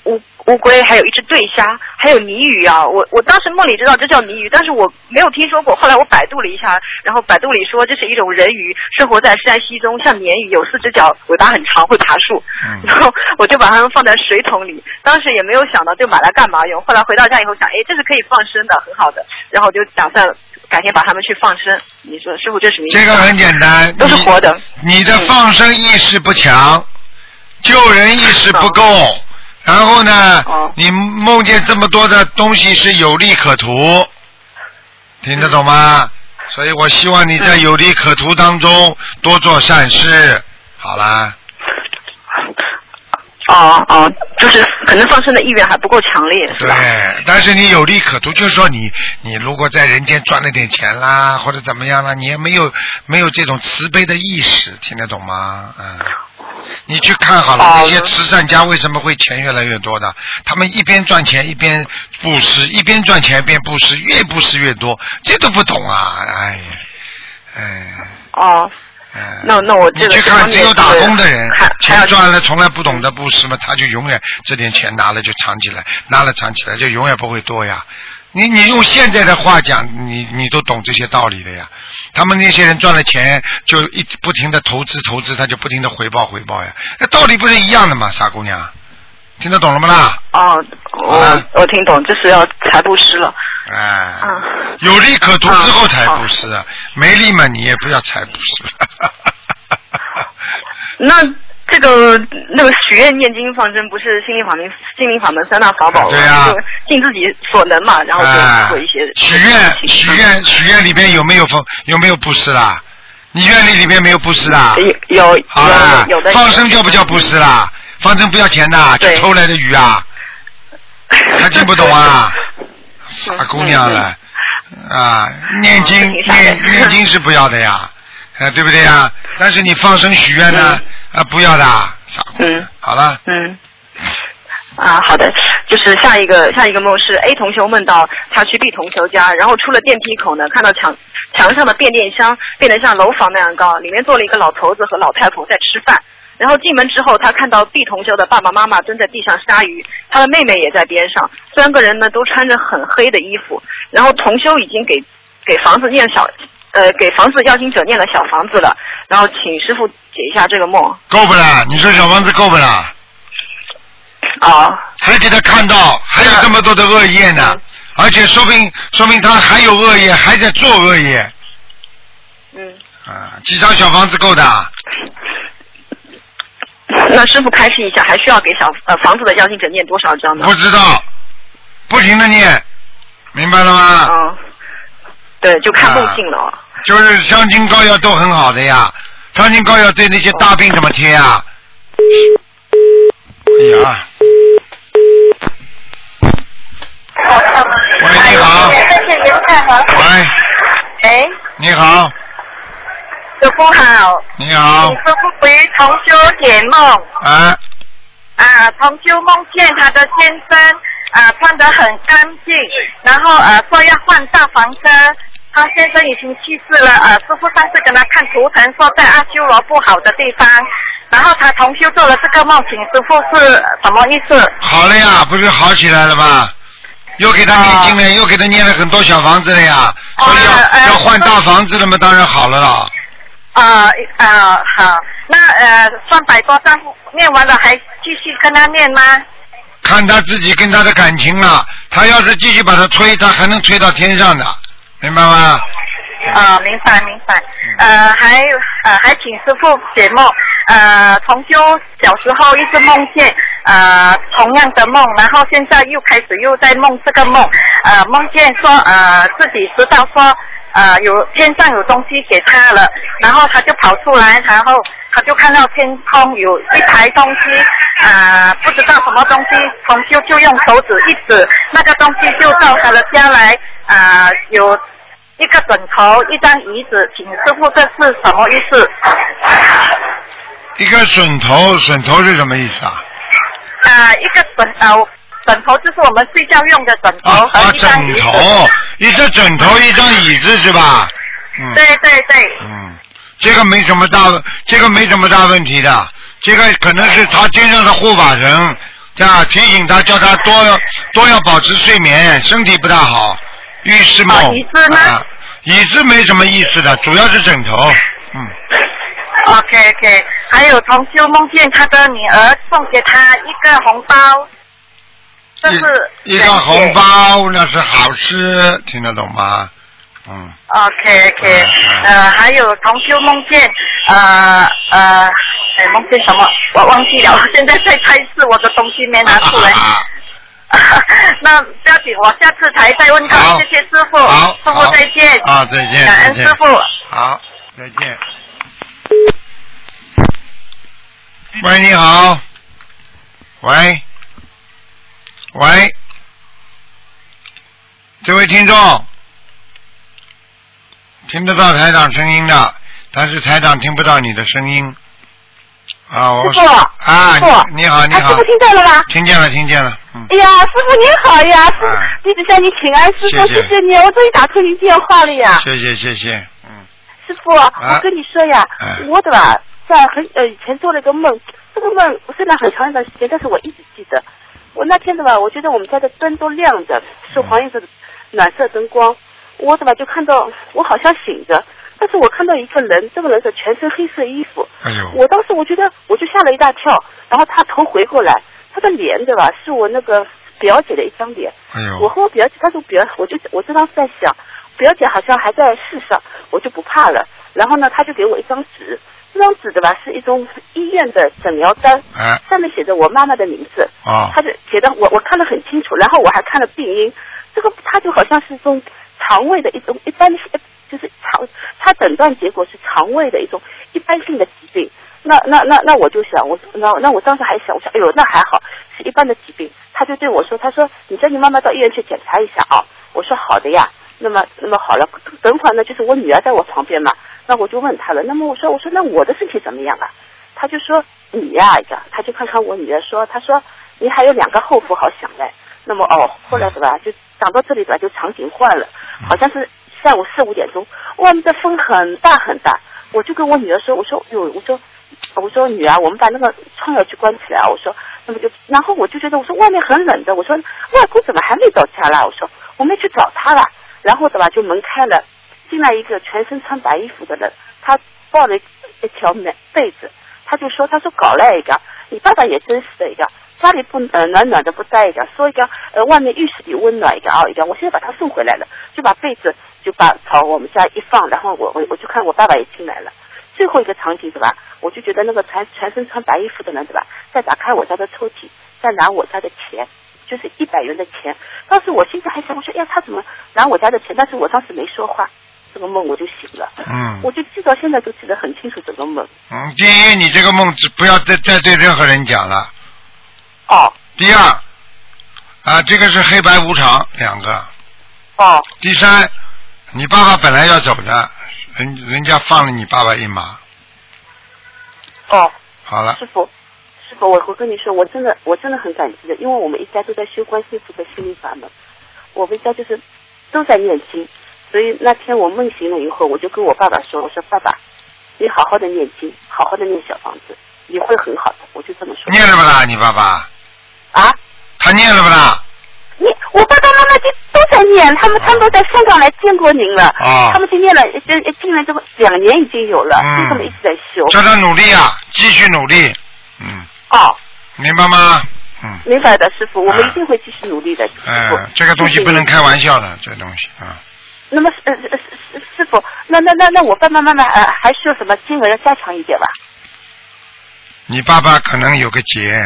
乌乌龟，还有一只对虾，还有泥鱼啊！我我当时梦里知道这叫泥鱼，但是我没有听说过。后来我百度了一下，然后百度里说这是一种人鱼，生活在山溪中，像鲶鱼，有四只脚，尾巴很长，会爬树。嗯然后我就把它们放在水桶里，当时也没有想到就买来干嘛用。后来回到家以后想，哎，这是可以放生的，很好的。然后就打算改天把它们去放生。你说师傅这什么意思？这个很简单，都是活的。你的放生意识不强，救人意识不够。然后呢？你梦见这么多的东西是有利可图，听得懂吗？所以我希望你在有利可图当中多做善事，好啦。哦哦，就是可能放生的意愿还不够强烈，是对？，但是你有利可图，就是说你你如果在人间赚了点钱啦，或者怎么样啦，你也没有没有这种慈悲的意识，听得懂吗？嗯。你去看好了，哦那些慈善家为什么会钱越来越多的？他们一边赚钱一边布施，一边赚钱一边布施，越布施越多，这都不懂啊！哎呀，哎。哦，哎那那我这个你去看，只有打工的人钱赚了，从来不懂得布施嘛，他就永远这点钱拿了就藏起来，拿了藏起来，就永远不会多呀。你你用现在的话讲，你你都懂这些道理的呀。他们那些人赚了钱，就一不停的投资投资，他就不停的回报回报呀。那道理不是一样的吗？傻姑娘，听得懂了吗啦？哦，我我听懂，就是要财布施了。哎，嗯有利可图之后才布施啊，没利嘛你也不要财布施。那这个那个许愿、念经、放生，不是心灵法门、心灵法门三大法宝吗？对呀就尽自己所能嘛，然后哎就做一些许愿，许愿，许愿里边有没有放有没有布施啦？你愿力里面没有布施啦？有有好啦有有的放生叫不叫布施啦？放生不要钱的，就偷来的鱼啊，还听不懂啊？傻姑娘了啊！念经念念经是不要的呀，啊，对不对啊？但是你放生许愿呢，啊，不要的，傻姑娘嗯。好了，嗯。啊，好的，就是下一个下一个梦是 A 同学梦到他去 B 同学家，然后出了电梯口呢，看到墙墙上的变电箱变得像楼房那样高，里面坐了一个老头子和老太婆在吃饭。然后进门之后，他看到 B 同修的爸爸妈妈蹲在地上杀鱼，他的妹妹也在边上，三个人呢都穿着很黑的衣服。然后同修已经给给房子念小呃给房子要经者念了小房子了，然后请师傅解一下这个梦。够不啦？你说小房子够不啦？哦，还给他看到还有这么多的恶业呢，而且说明说明他还有恶业，还在做恶业嗯。啊！几张小房子够的？那师傅开示一下，还需要给小呃房子的要经者念多少张呢？不知道，不停的念，明白了吗？嗯，对，就看梦境了。哦。就是伤筋膏药都很好的呀，伤筋膏药对那些大病怎么贴啊？哎呀，喂，你好，喂，哎，你好，师傅好，你好。请，师傅回同修解梦。啊，啊，同修梦见他的先生啊穿得很干净，然后呃说要换大房车。他先生已经去世了，呃，师傅上次跟他看图腾，说在阿修罗不好的地方，然后他同修做了这个梦，请师傅是什么意思？好了呀，不是好起来了吗？又给他念经了，又给他念了很多小房子了呀，所以要、要换大房子了嘛，当然好了啦。啊啊好，那呃三百多张念完了，还继续跟他念吗？看他自己跟他的感情了，他要是继续把他推，他还能推到天上的，明白吗？啊，明白明白。呃，还呃还请师傅解梦。呃，同修小时候一直梦见呃同样的梦，然后现在又开始又在梦这个梦。呃，梦见说呃自己知道说呃有天上有东西给他了，然后他就跑出来，然后他就看到天空有一排东西，啊、不知道什么东西，从就就用手指一指，那个东西就到他的家来，啊、有一个枕头，一张椅子，请师傅这是什么意思？一个枕头，枕头是什么意思啊？啊、一个枕头枕头就是我们睡觉用的枕头和。枕头，一个枕头，一张椅子是吧？嗯。对对对，嗯，这个没什么大，这个没什么大问题的。这个可能是他天上的护法神，这样提醒他，叫他多多要保持睡眠，身体不大好。预示梦。啊椅子呢啊椅子没什么意思的，主要是枕头。嗯，OK OK，还有同修梦见他的女儿送给他一个红包，这是一一个红包那是好事，听得懂吗？嗯，OK OK，嗯呃，还有同修梦见呃呃，哎梦见什么？我忘记了，现在在开示，我的东西没拿出来。啊 那不要紧，我下次才再问他。谢谢师傅，好，师傅再见。啊，再见，感恩师傅。好，再见。喂，你好。喂，喂，这位听众，听得到台长声音的，但是台长听不到你的声音。啊，我师傅啊，师傅你你好，你好啊师傅，听到了吗？听见了，听见了，嗯，哎呀，师傅您好呀，师哎傅，弟子向你请安，师傅，谢谢你，我终于打通您电话了呀。谢谢谢谢，嗯，师傅，我跟你说呀哎，我的吧，在很呃以前做了一个梦，这个梦虽然很长一段时间，但是我一直记得。我那天的吧，我觉得我们家的灯都亮着，是黄颜色的暖色灯光。我怎么就看到我好像醒着，但是我看到一个人，这个人是全身黑色衣服。哎呦，我当时我觉得我就吓了一大跳，然后他头回过来，他的脸对吧，是我那个表姐的一张脸。哎呦，我和我表姐，她说表，我就我这当时在想，表姐好像还在世上，我就不怕了。然后呢，他就给我一张纸，这张纸的吧是一种医院的诊疗单，哎，上面写着我妈妈的名字，哦他就写的我我看得很清楚，然后我还看了病因，这个他就好像是一种肠胃的一种一般的就是肠，他诊断结果是肠胃的一种一般性的疾病。那那那那我就想，我那那我当时还想，我想，哎呦，那还好，是一般的疾病。他就对我说，他说你叫你妈妈到医院去检查一下啊。我说好的呀。那么那么好了，等会儿呢，就是我女儿在我旁边嘛，那我就问他了。那么我说我说那我的身体怎么样啊？他就说你呀、他就看看我女儿说，他说你还有两个后父好想嘞。那么哦，后来是吧，就讲到这里吧，就场景换了，好像是下午四五点钟，外面的风很大很大，我就跟我女儿说，我说哟，我说我说女儿，我们把那个窗要去关起来啊，我说那么就，然后我就觉得我说外面很冷的，我说外公怎么还没到家啦？我说我没去找他了，然后的吧就门开了，进来一个全身穿白衣服的人，他抱了一条棉被子，他就说他说搞了一个，你爸爸也真是的一个。家里不呃暖暖的不待一个，说一个呃外面浴室里温暖一个啊一个，我现在把他送回来了，就把被子就把朝我们家一放，然后我我我就看我爸爸也进来了。最后一个场景对吧？我就觉得那个全全身穿白衣服的人对吧？在打开我家的抽屉，在拿我家的钱，就是一百元的钱。当时我心里还想，我说哎呀他怎么拿我家的钱？但是我当时没说话，这个梦我就醒了。嗯我就记到现在都记得很清楚这个梦。嗯，第一，你这个梦只不要再再对任何人讲了。哦第二，啊，这个是黑白无常两个。哦第三，你爸爸本来要走的，人人家放了你爸爸一马。哦，好了，师傅，师傅，我我跟你说，我真的我真的很感激的，因为我们一家都在修观世菩的心灵法门，我们家就是都在念经，所以那天我梦醒了以后，我就跟我爸爸说，我说爸爸，你好好的念经，好好的念小房子，你会很好的，我就这么说。念了不啦？你爸爸？啊？他念了不啦？你我爸爸妈妈就都在念，他们他们都在香港来见过您了，啊他们就念了，就进来这个两年已经有了，嗯就这么一直在修。叫他努力啊，继续努力。嗯，哦，明白吗？嗯，明白的，师傅，我们一定会继续努力的，师哎、傅。这个东西不能开玩笑的，这东西啊。那么，呃呃师师傅，那那那那我爸爸妈妈呃还需要什么经文要加强一点吧？你爸爸可能有个劫，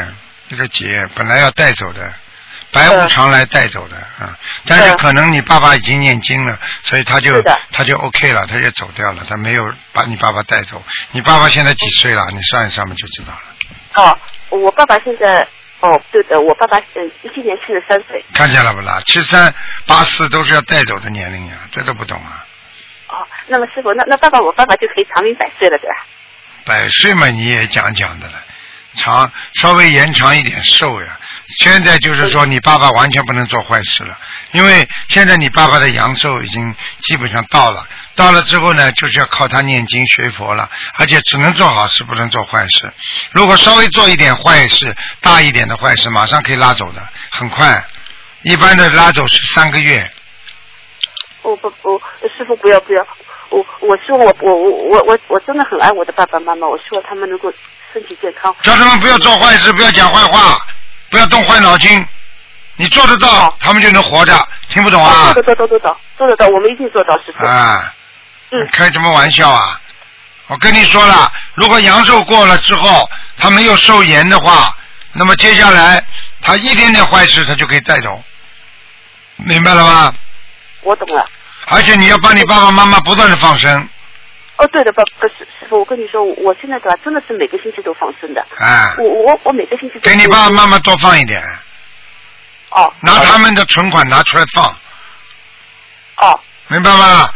这个劫本来要带走的，白无常来带走的啊、但是嗯可能你爸爸已经念经了，所以他就他就 OK 了，他就走掉了，他没有把你爸爸带走。你爸爸现在几岁了？你算一算嘛就知道了。哦，我爸爸现在，哦，对的，我爸爸嗯今年七十三岁。看见了不啦？七三八四都是要带走的年龄呀，这都不懂啊。哦，那么师傅，那那爸爸我爸爸就可以长命百岁了，对吧？百岁嘛你也讲讲的了，长稍微延长一点寿呀。现在就是说你爸爸完全不能做坏事了，因为现在你爸爸的阳寿已经基本上到了，到了之后呢，就是要靠他念经学佛了，而且只能做好事，不能做坏事。如果稍微做一点坏事，大一点的坏事，马上可以拉走的，很快。一般的拉走是三个月。我不不，师傅不要不要，我我说我我我我我我真的很爱我的爸爸妈妈，我希望他们能够身体健康。叫他们不要做坏事，不要讲坏话，不要动坏脑筋。你做得到，他们就能活着。听不懂啊做？得到，做得到，做得到，我们一定做到，师傅。啊，嗯开什么玩笑啊！我跟你说了，如果阳寿过了之后，他没有寿延的话，那么接下来他一点点坏事他就可以带走，明白了吗？我懂了。而且你要帮你爸爸妈妈不断的放生，哦，对的，不不是师傅，我跟你说，我现在对吧，真的是每个星期都放生的。啊，我我我每个星期都给你爸爸妈妈多放一点，哦。拿他们的存款拿出来放，哦。明白吗？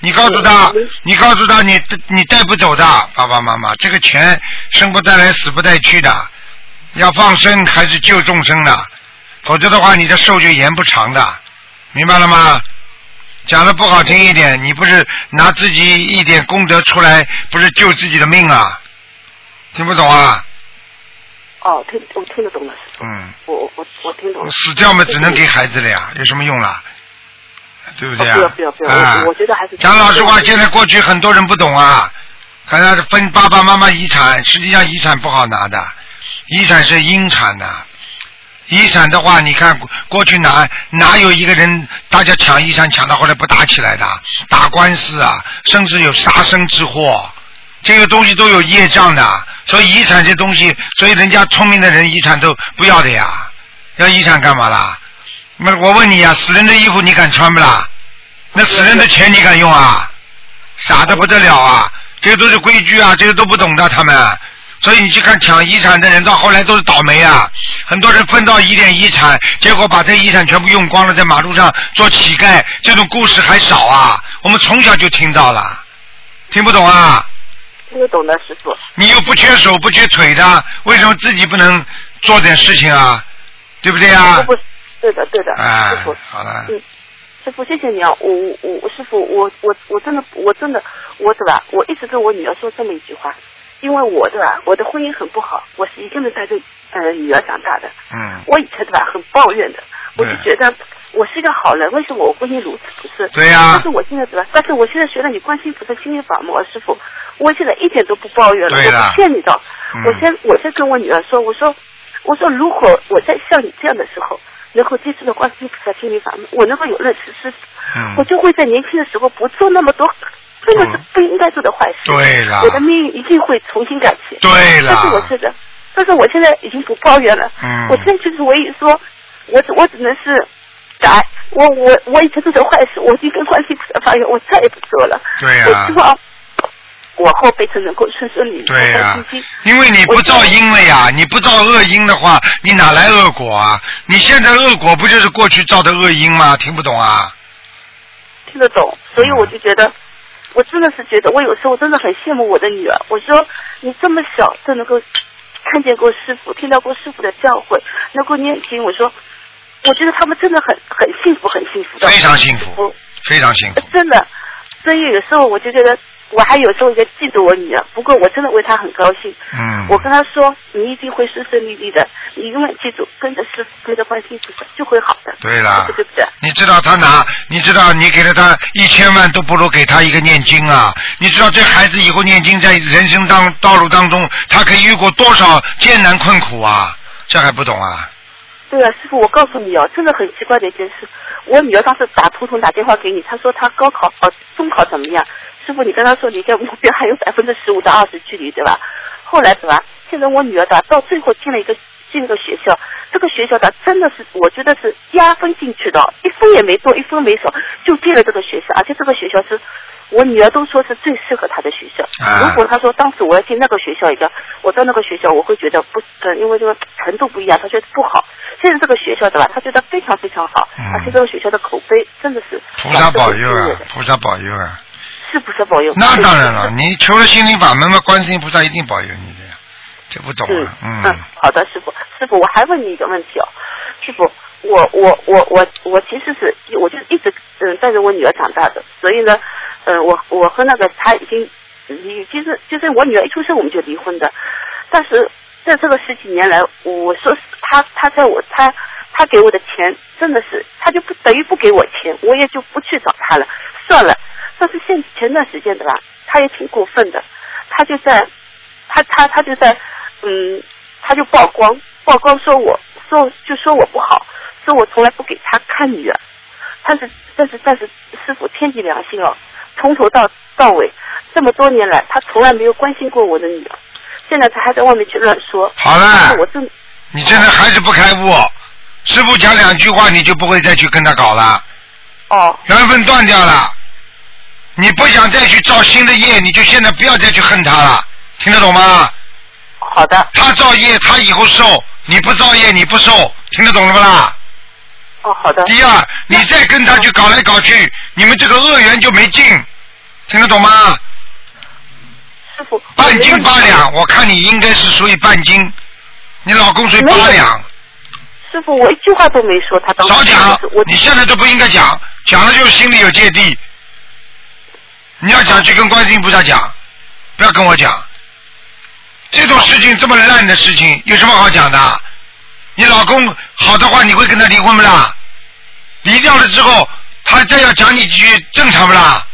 你告诉他你告诉他，你你带不走的，爸爸妈妈，这个钱生不带来，死不带去的，要放生还是救众生的，否则的话，你的寿就延不长的，明白了吗？讲的不好听一点，你不是拿自己一点功德出来，不是救自己的命啊？听不懂啊？哦，听我听得懂了，嗯，我我我我听懂了。死掉嘛，只能给孩子了呀，有什么用啦？对不对啊？哦不要不要不要啊我我觉得还是讲老实话，现在过去很多人不懂啊，看他分爸爸妈妈遗产，实际上遗产不好拿的，遗产是阴产的。遗产的话，你看过去哪哪有一个人大家抢遗产抢到后来不打起来的，打官司啊，甚至有杀身之祸，这个东西都有业障的。所以遗产这东西，所以人家聪明的人遗产都不要的呀，要遗产干嘛啦？那我问你呀、死人的衣服你敢穿不啦？那死人的钱你敢用啊？傻的不得了啊！这个都是规矩啊，这个都不懂的他们。所以你去看抢遗产的人，到后来都是倒霉啊！很多人分到一点遗产，结果把这遗产全部用光了，在马路上做乞丐，这种故事还少啊！我们从小就听到了，听不懂啊？听得懂的，师傅。你又不缺手不缺腿的，为什么自己不能做点事情啊？对不对啊不不，对的对的，哎师傅。，好了，嗯，师傅，谢谢你啊！我我我师傅，我我我真的我真的我对吧？我一直跟我女儿说这么一句话，因为我对吧？我的婚姻很不好，我是一个人带着呃女儿长大的。嗯，我以前对吧，很抱怨的，我就觉得我是一个好人，为什么我婚姻如此不顺？对呀但是我现在对吧？但是我现在学了你观世音菩萨心灵法门，师傅，我现在一点都不抱怨了，我不骗你的。嗯我先我先跟我女儿说，我说我说如果我在像你这样的时候。能够接触到观世音菩萨心灵法门，我能够有认识师傅，嗯我就会在年轻的时候不做那么多，真的是不应该做的坏事。对了我的命运一定会重新改写。对了但是我是的，但是我现在已经不抱怨了。嗯我现在就是唯一说，我只我只能是改。我我我以前做的坏事，我已经跟观世音菩萨发愿，我再也不做了。对呀我希望我后辈子能够顺顺利利、对。因为你不造因了呀，你不造恶因的话，你哪来恶果啊？你现在恶果不就是过去造的恶因吗？听不懂啊？听得懂，所以我就觉得，我真的是觉得，我有时候真的很羡慕我的女儿。我说你这么小就能够看见过师傅，听到过师傅的教诲，能够念经，我说，我觉得他们真的很很幸福，很幸福的。非常幸福非常幸福。真的，所以有时候我就觉得，我还有时候在嫉妒我女儿，不过我真的为她很高兴。嗯，我跟她说，你一定会顺顺利利的，你永远记住，跟着师傅，跟着观世音菩萨就会好的。对了对不对？你知道他拿，你知道你给了他一千万都不如给他一个念经啊！你知道这孩子以后念经在人生当道路当中，他可以遇过多少艰难困苦啊？这还不懂啊？对啊，师傅，我告诉你哦，真的很奇怪的一件事。我女儿当时打图腾打电话给你，她说她高考呃中考怎么样？师傅，你跟她说离这目标还有百分之十五到二十距离，对吧？后来对吧？现在我女儿的？到最后进了一个进了个学校，这个学校的真的是我觉得是压分进去的，一分也没多，一分没少，就进了这个学校，而且这个学校是我女儿都说是最适合她的学校。啊如果她说当时我要进那个学校一个，我到那个学校我会觉得不，呃，因为这个程度不一样，她觉得不好。现在这个学校对吧？她觉得非常非常好，嗯而且这个学校的口碑真的是菩萨保佑啊！菩萨保佑啊！是菩萨保佑。那当然了，你求了心灵法门嘛，观世音菩萨一定保佑你的呀。这不懂是啊，嗯，好的，师傅，师傅，我还问你一个问题哦，师傅，我我我我我其实是我就一直嗯带着我女儿长大的，所以呢，呃，我我和那个他已经离，其实就是我女儿一出生我们就离婚的，但是在这个十几年来，我说他他在我他他给我的钱真的是他就不等于不给我钱，我也就不去找他了，算了。但是现前段时间的吧，他也挺过分的，他就在他他他就在嗯，他就曝光曝光说我说就说我不好，说我从来不给他看女儿，但是但是但是师傅天地良心哦，从头到到尾这么多年来，他从来没有关心过我的女儿，现在他还在外面去乱说，好了我真你真的还是不开悟。师傅讲两句话，你就不会再去跟他搞了，哦缘分断掉了。你不想再去造新的业，你就现在不要再去恨他了，听得懂吗？好的。他造业，他以后受；你不造业，你不受，听得懂了不啦？哦，好的。第二，你再跟他去搞来搞去，你们这个恶缘就没尽，听得懂吗？师傅。半斤八两，我看你应该是属于半斤，你老公属于八两。师傅，我一句话都没说，他当时少讲你现在都不应该讲，讲了就是心里有芥蒂。你要讲去跟观世音菩萨讲，不要跟我讲。这种事情这么烂的事情，有什么好讲的？你老公好的话，你会跟他离婚不啦？离掉了之后，他再要讲你几句，正常不啦？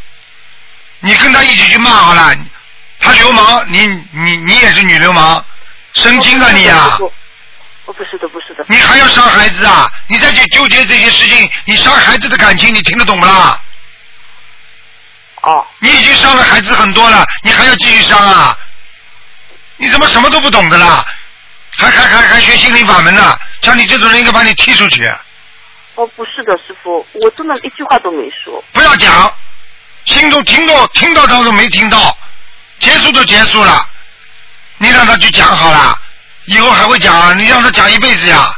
你跟他一起去骂好了，他流氓，你你你也是女流氓，神经啊你啊！我，不是的，不是的。你还要伤孩子啊？你再去纠结这些事情，你伤孩子的感情，你听得懂不啦？哦。你已经伤了孩子很多了，你还要继续伤啊？你怎么什么都不懂的啦？还还还还学心灵法门呢？像你这种人，应该把你踢出去。哦，不是的，师傅，我真的一句话都没说。不要讲，心中听到听到当中没听到，结束都结束了，你让他去讲好了，以后还会讲，你让他讲一辈子呀。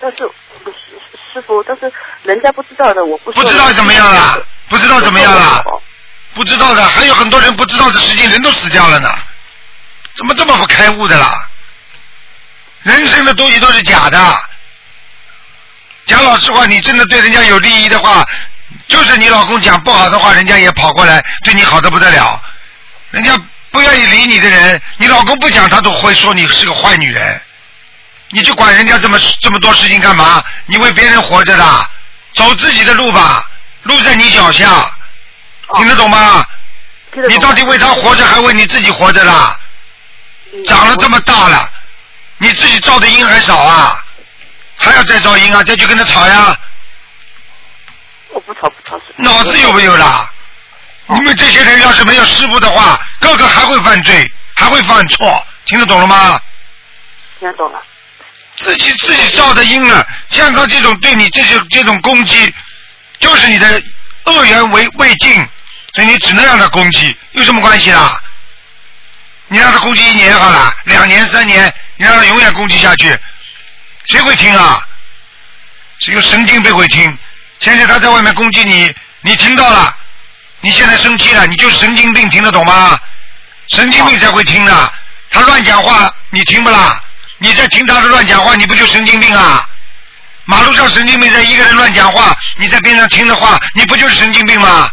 但是不是师傅，但是人家不知道的，我不不知道怎么样了？不知道怎么样了？不知道的，还有很多人不知道的事情，人都死掉了呢。怎么这么不开悟的啦？人生的东西都是假的。讲老实话，你真的对人家有利益的话，就是你老公讲不好的话，人家也跑过来对你好的不得了。人家不愿意理你的人，你老公不讲，他都会说你是个坏女人。你就管人家这么这么多事情干嘛？你为别人活着的，走自己的路吧，路在你脚下，听得懂吗？你到底为他活着，还为你自己活着啦？长了这么大了，你自己造的因还少啊？还要再造因啊？再去跟他吵呀？我不吵不吵。脑子有没有啦？你们这些人要是没有师傅的话，个个还会犯罪，还会犯错，听得懂了吗？听得懂了。自己自己造的因了，像他这种对你这些这种攻击，就是你的恶缘为未尽，所以你只能让他攻击，有什么关系啦？你让他攻击一年好了，两年三年，你让他永远攻击下去，谁会听啊？只有神经病会听。现在他在外面攻击你，你听到了，你现在生气了，你就神经病，听得懂吗？神经病才会听的，他乱讲话，你听不啦？你在听他的乱讲话，你不就神经病啊？马路上神经病在一个人乱讲话，你在边上听的话，你不就是神经病吗？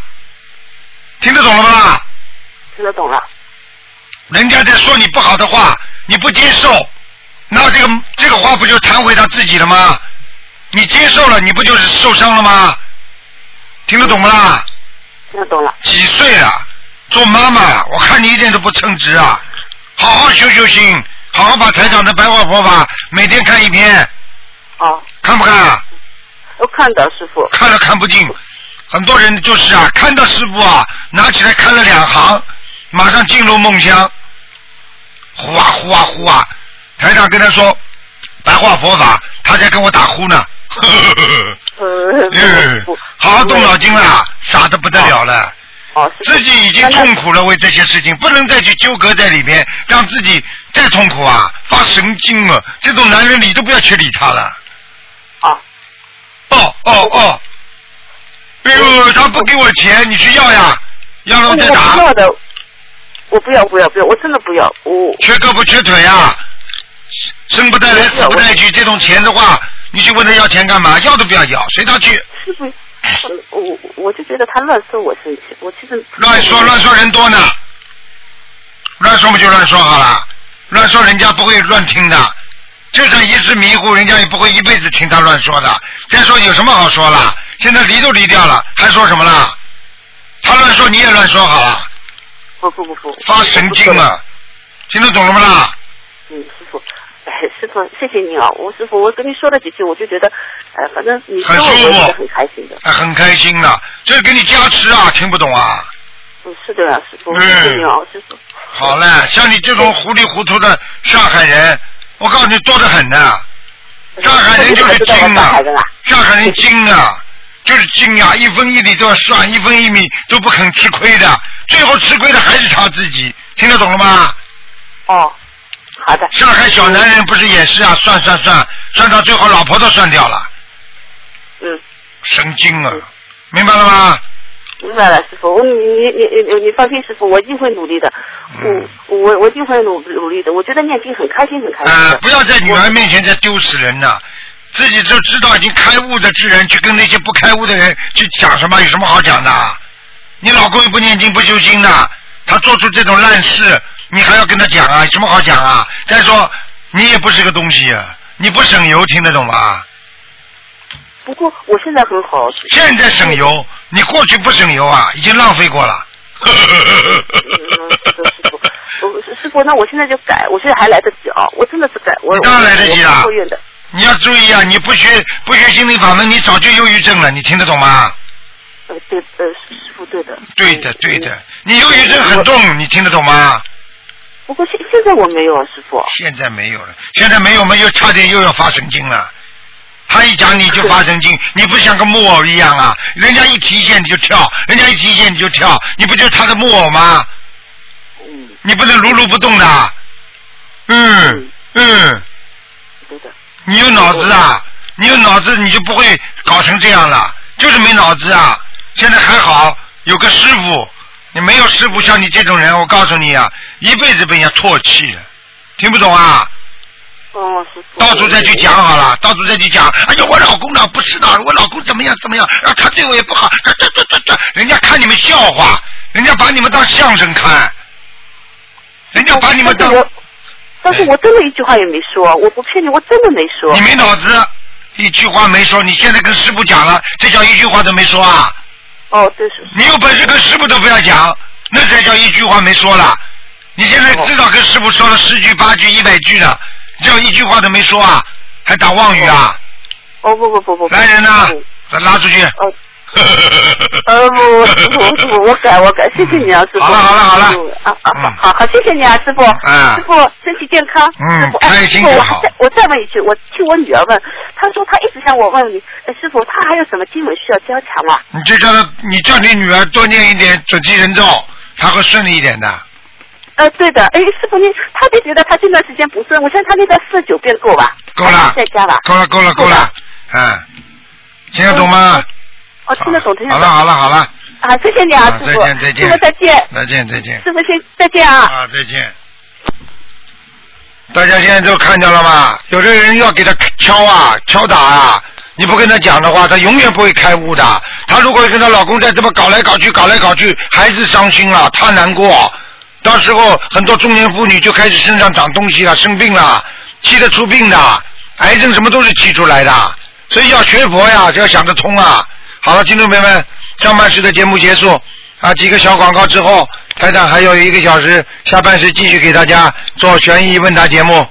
听得懂了吗？听得懂了。人家在说你不好的话，你不接受，那这个这个话不就弹回他自己了吗？你接受了，你不就是受伤了吗？听得懂不啦？听得懂了。几岁了？做妈妈，我看你一点都不称职啊！好好修修心，好好把台长的白话佛法每天看一篇。哦。看不看啊？我看到师傅。看了看不进，很多人就是啊，看到师傅啊，拿起来看了两行，马上进入梦乡，呼啊呼啊呼啊！台长跟他说白话佛法，他在跟我打呼呢。嗯，好好动脑筋了，傻的不得了了。哦，自己已经痛苦了，为这些事情不能再去纠葛在里面，让自己再痛苦啊！发神经了，这种男人理都不要去理他了。啊。哦哦哦！哎呦，他不给我钱，你去要呀，要了我再打。我不要的，我不要不要不要，我真的不要，我。缺胳膊缺腿啊，生不带来死不带去，这种钱的话，你去问他要钱干嘛？要都不要要，随他去。是不，我我就觉得他乱说，我生气。我其实乱说乱说人多呢，乱说嘛就乱说好了，乱说人家不会乱听的，就算一时迷糊，人家也不会一辈子听他乱说的。再说有什么好说了？现在离都离掉了，还说什么了？他乱说你也乱说好了。不不不不。发神经了，听得懂了吗啦？嗯，师傅。哎，师傅，谢谢你啊！我师傅，我跟你说了几句，我就觉得，呃，反正你说我觉得很开心的。哎，很开心的，这是给你加持啊！听不懂啊？嗯，是的啊，师傅，谢谢你啊，师傅。好嘞，像你这种糊里糊涂的上海人，我告诉你多得很呢。上海人就是精啊，上海人精啊！就是精啊，一分一厘都要算，一分一米都不肯吃亏的，最后吃亏的还是他自己，听得懂了吗？哦，好的。上海小男人不是也是啊，算算算，算到最后老婆都算掉了，嗯，神经啊，明白了吗？明白了，师傅，我你你你你你放心，师傅，我一定会努力的，嗯我我我一定会努努力的。我觉得念经很开心，很开心啊、的。不要在女儿面前再丢死人了！自己就知道已经开悟的之人，去跟那些不开悟的人去讲什么？有什么好讲的？你老公又不念经不修心的，他做出这种烂事，你还要跟他讲啊？有什么好讲啊？再说你也不是个东西啊，你不省油，听得懂吧？不过我现在很好。现在省油，你过去不省油啊，已经浪费过了。我师傅，那我现在就改，我现在还来得及啊！我真的是改，我你当然来得及了我不愿的。你要注意啊，你不学不学心理法门，你早就忧郁症了，你听得懂吗？呃，对，呃，师对的。对的，对的，你忧郁症很重，你听得懂吗？不过现现在我没有啊，师傅。现在没有了，现在没有嘛，又差点又要发神经了。他一讲你就发神经，你不像个木偶一样啊？人家一提线你就跳，人家一提线你就跳，你不就是他的木偶吗？嗯。你不能如如不动的。嗯嗯。对的。你有脑子啊？你有脑子你就不会搞成这样了，就是没脑子啊！现在还好有个师傅，你没有师傅像你这种人，我告诉你啊，一辈子被人家唾弃了，听不懂啊？哦。到处再去讲好了，到处再去讲。哎呀，我老公呢不是的，我老公怎么样怎么样，啊，他对我也不好，这这这这这，人家看你们笑话，人家把你们当相声看，人家把你们当。但是我真的一句话也没说，我不骗你，我真的没说。你没脑子，一句话没说，你现在跟师傅讲了，这叫一句话都没说啊！哦，对是。你有本事跟师傅都不要讲，那才叫一句话没说了。你现在至少跟师傅说了十句、八句、一百句的，叫一句话都没说啊，还打妄语啊！哦不不不不。来人呐，再拉出去！哦。呃不，我我我改我改，谢谢你啊，师傅。好了好了好了。啊啊好好好，谢谢你啊，师傅。嗯师傅身体健康。嗯师傅，哎，开师傅，我心就好再我再问一句，我听我女儿问，她说她一直想我问你，哎师傅，她还有什么经文需要加强吗？你就叫她，你叫你女儿多念一点准提人咒，她会顺利一点的。呃，对的，哎，师傅你，她就觉得她这段时间不顺，我现在她那个四十九遍够吧？够了再加吧。够了够了够了，嗯，听得懂吗？哦，听得懂，听得好。了好了好了，啊，谢谢你啊，师傅。再见再见师傅再见。再见再见。师傅先再见啊。啊，再见。大家现在都看到了吗？有的人要给他敲啊，敲打啊，你不跟他讲的话，他永远不会开悟的。她如果跟她老公再这么搞来搞去，搞来搞去，孩子伤心了，他难过。到时候很多中年妇女就开始身上长东西了，生病了，气得出病的，癌症什么都是气出来的。所以要学佛呀，就要想得通啊。好了，听众朋友们，上半时的节目结束啊，几个小广告之后，台长还有一个小时，下半时继续给大家做悬疑问答节目。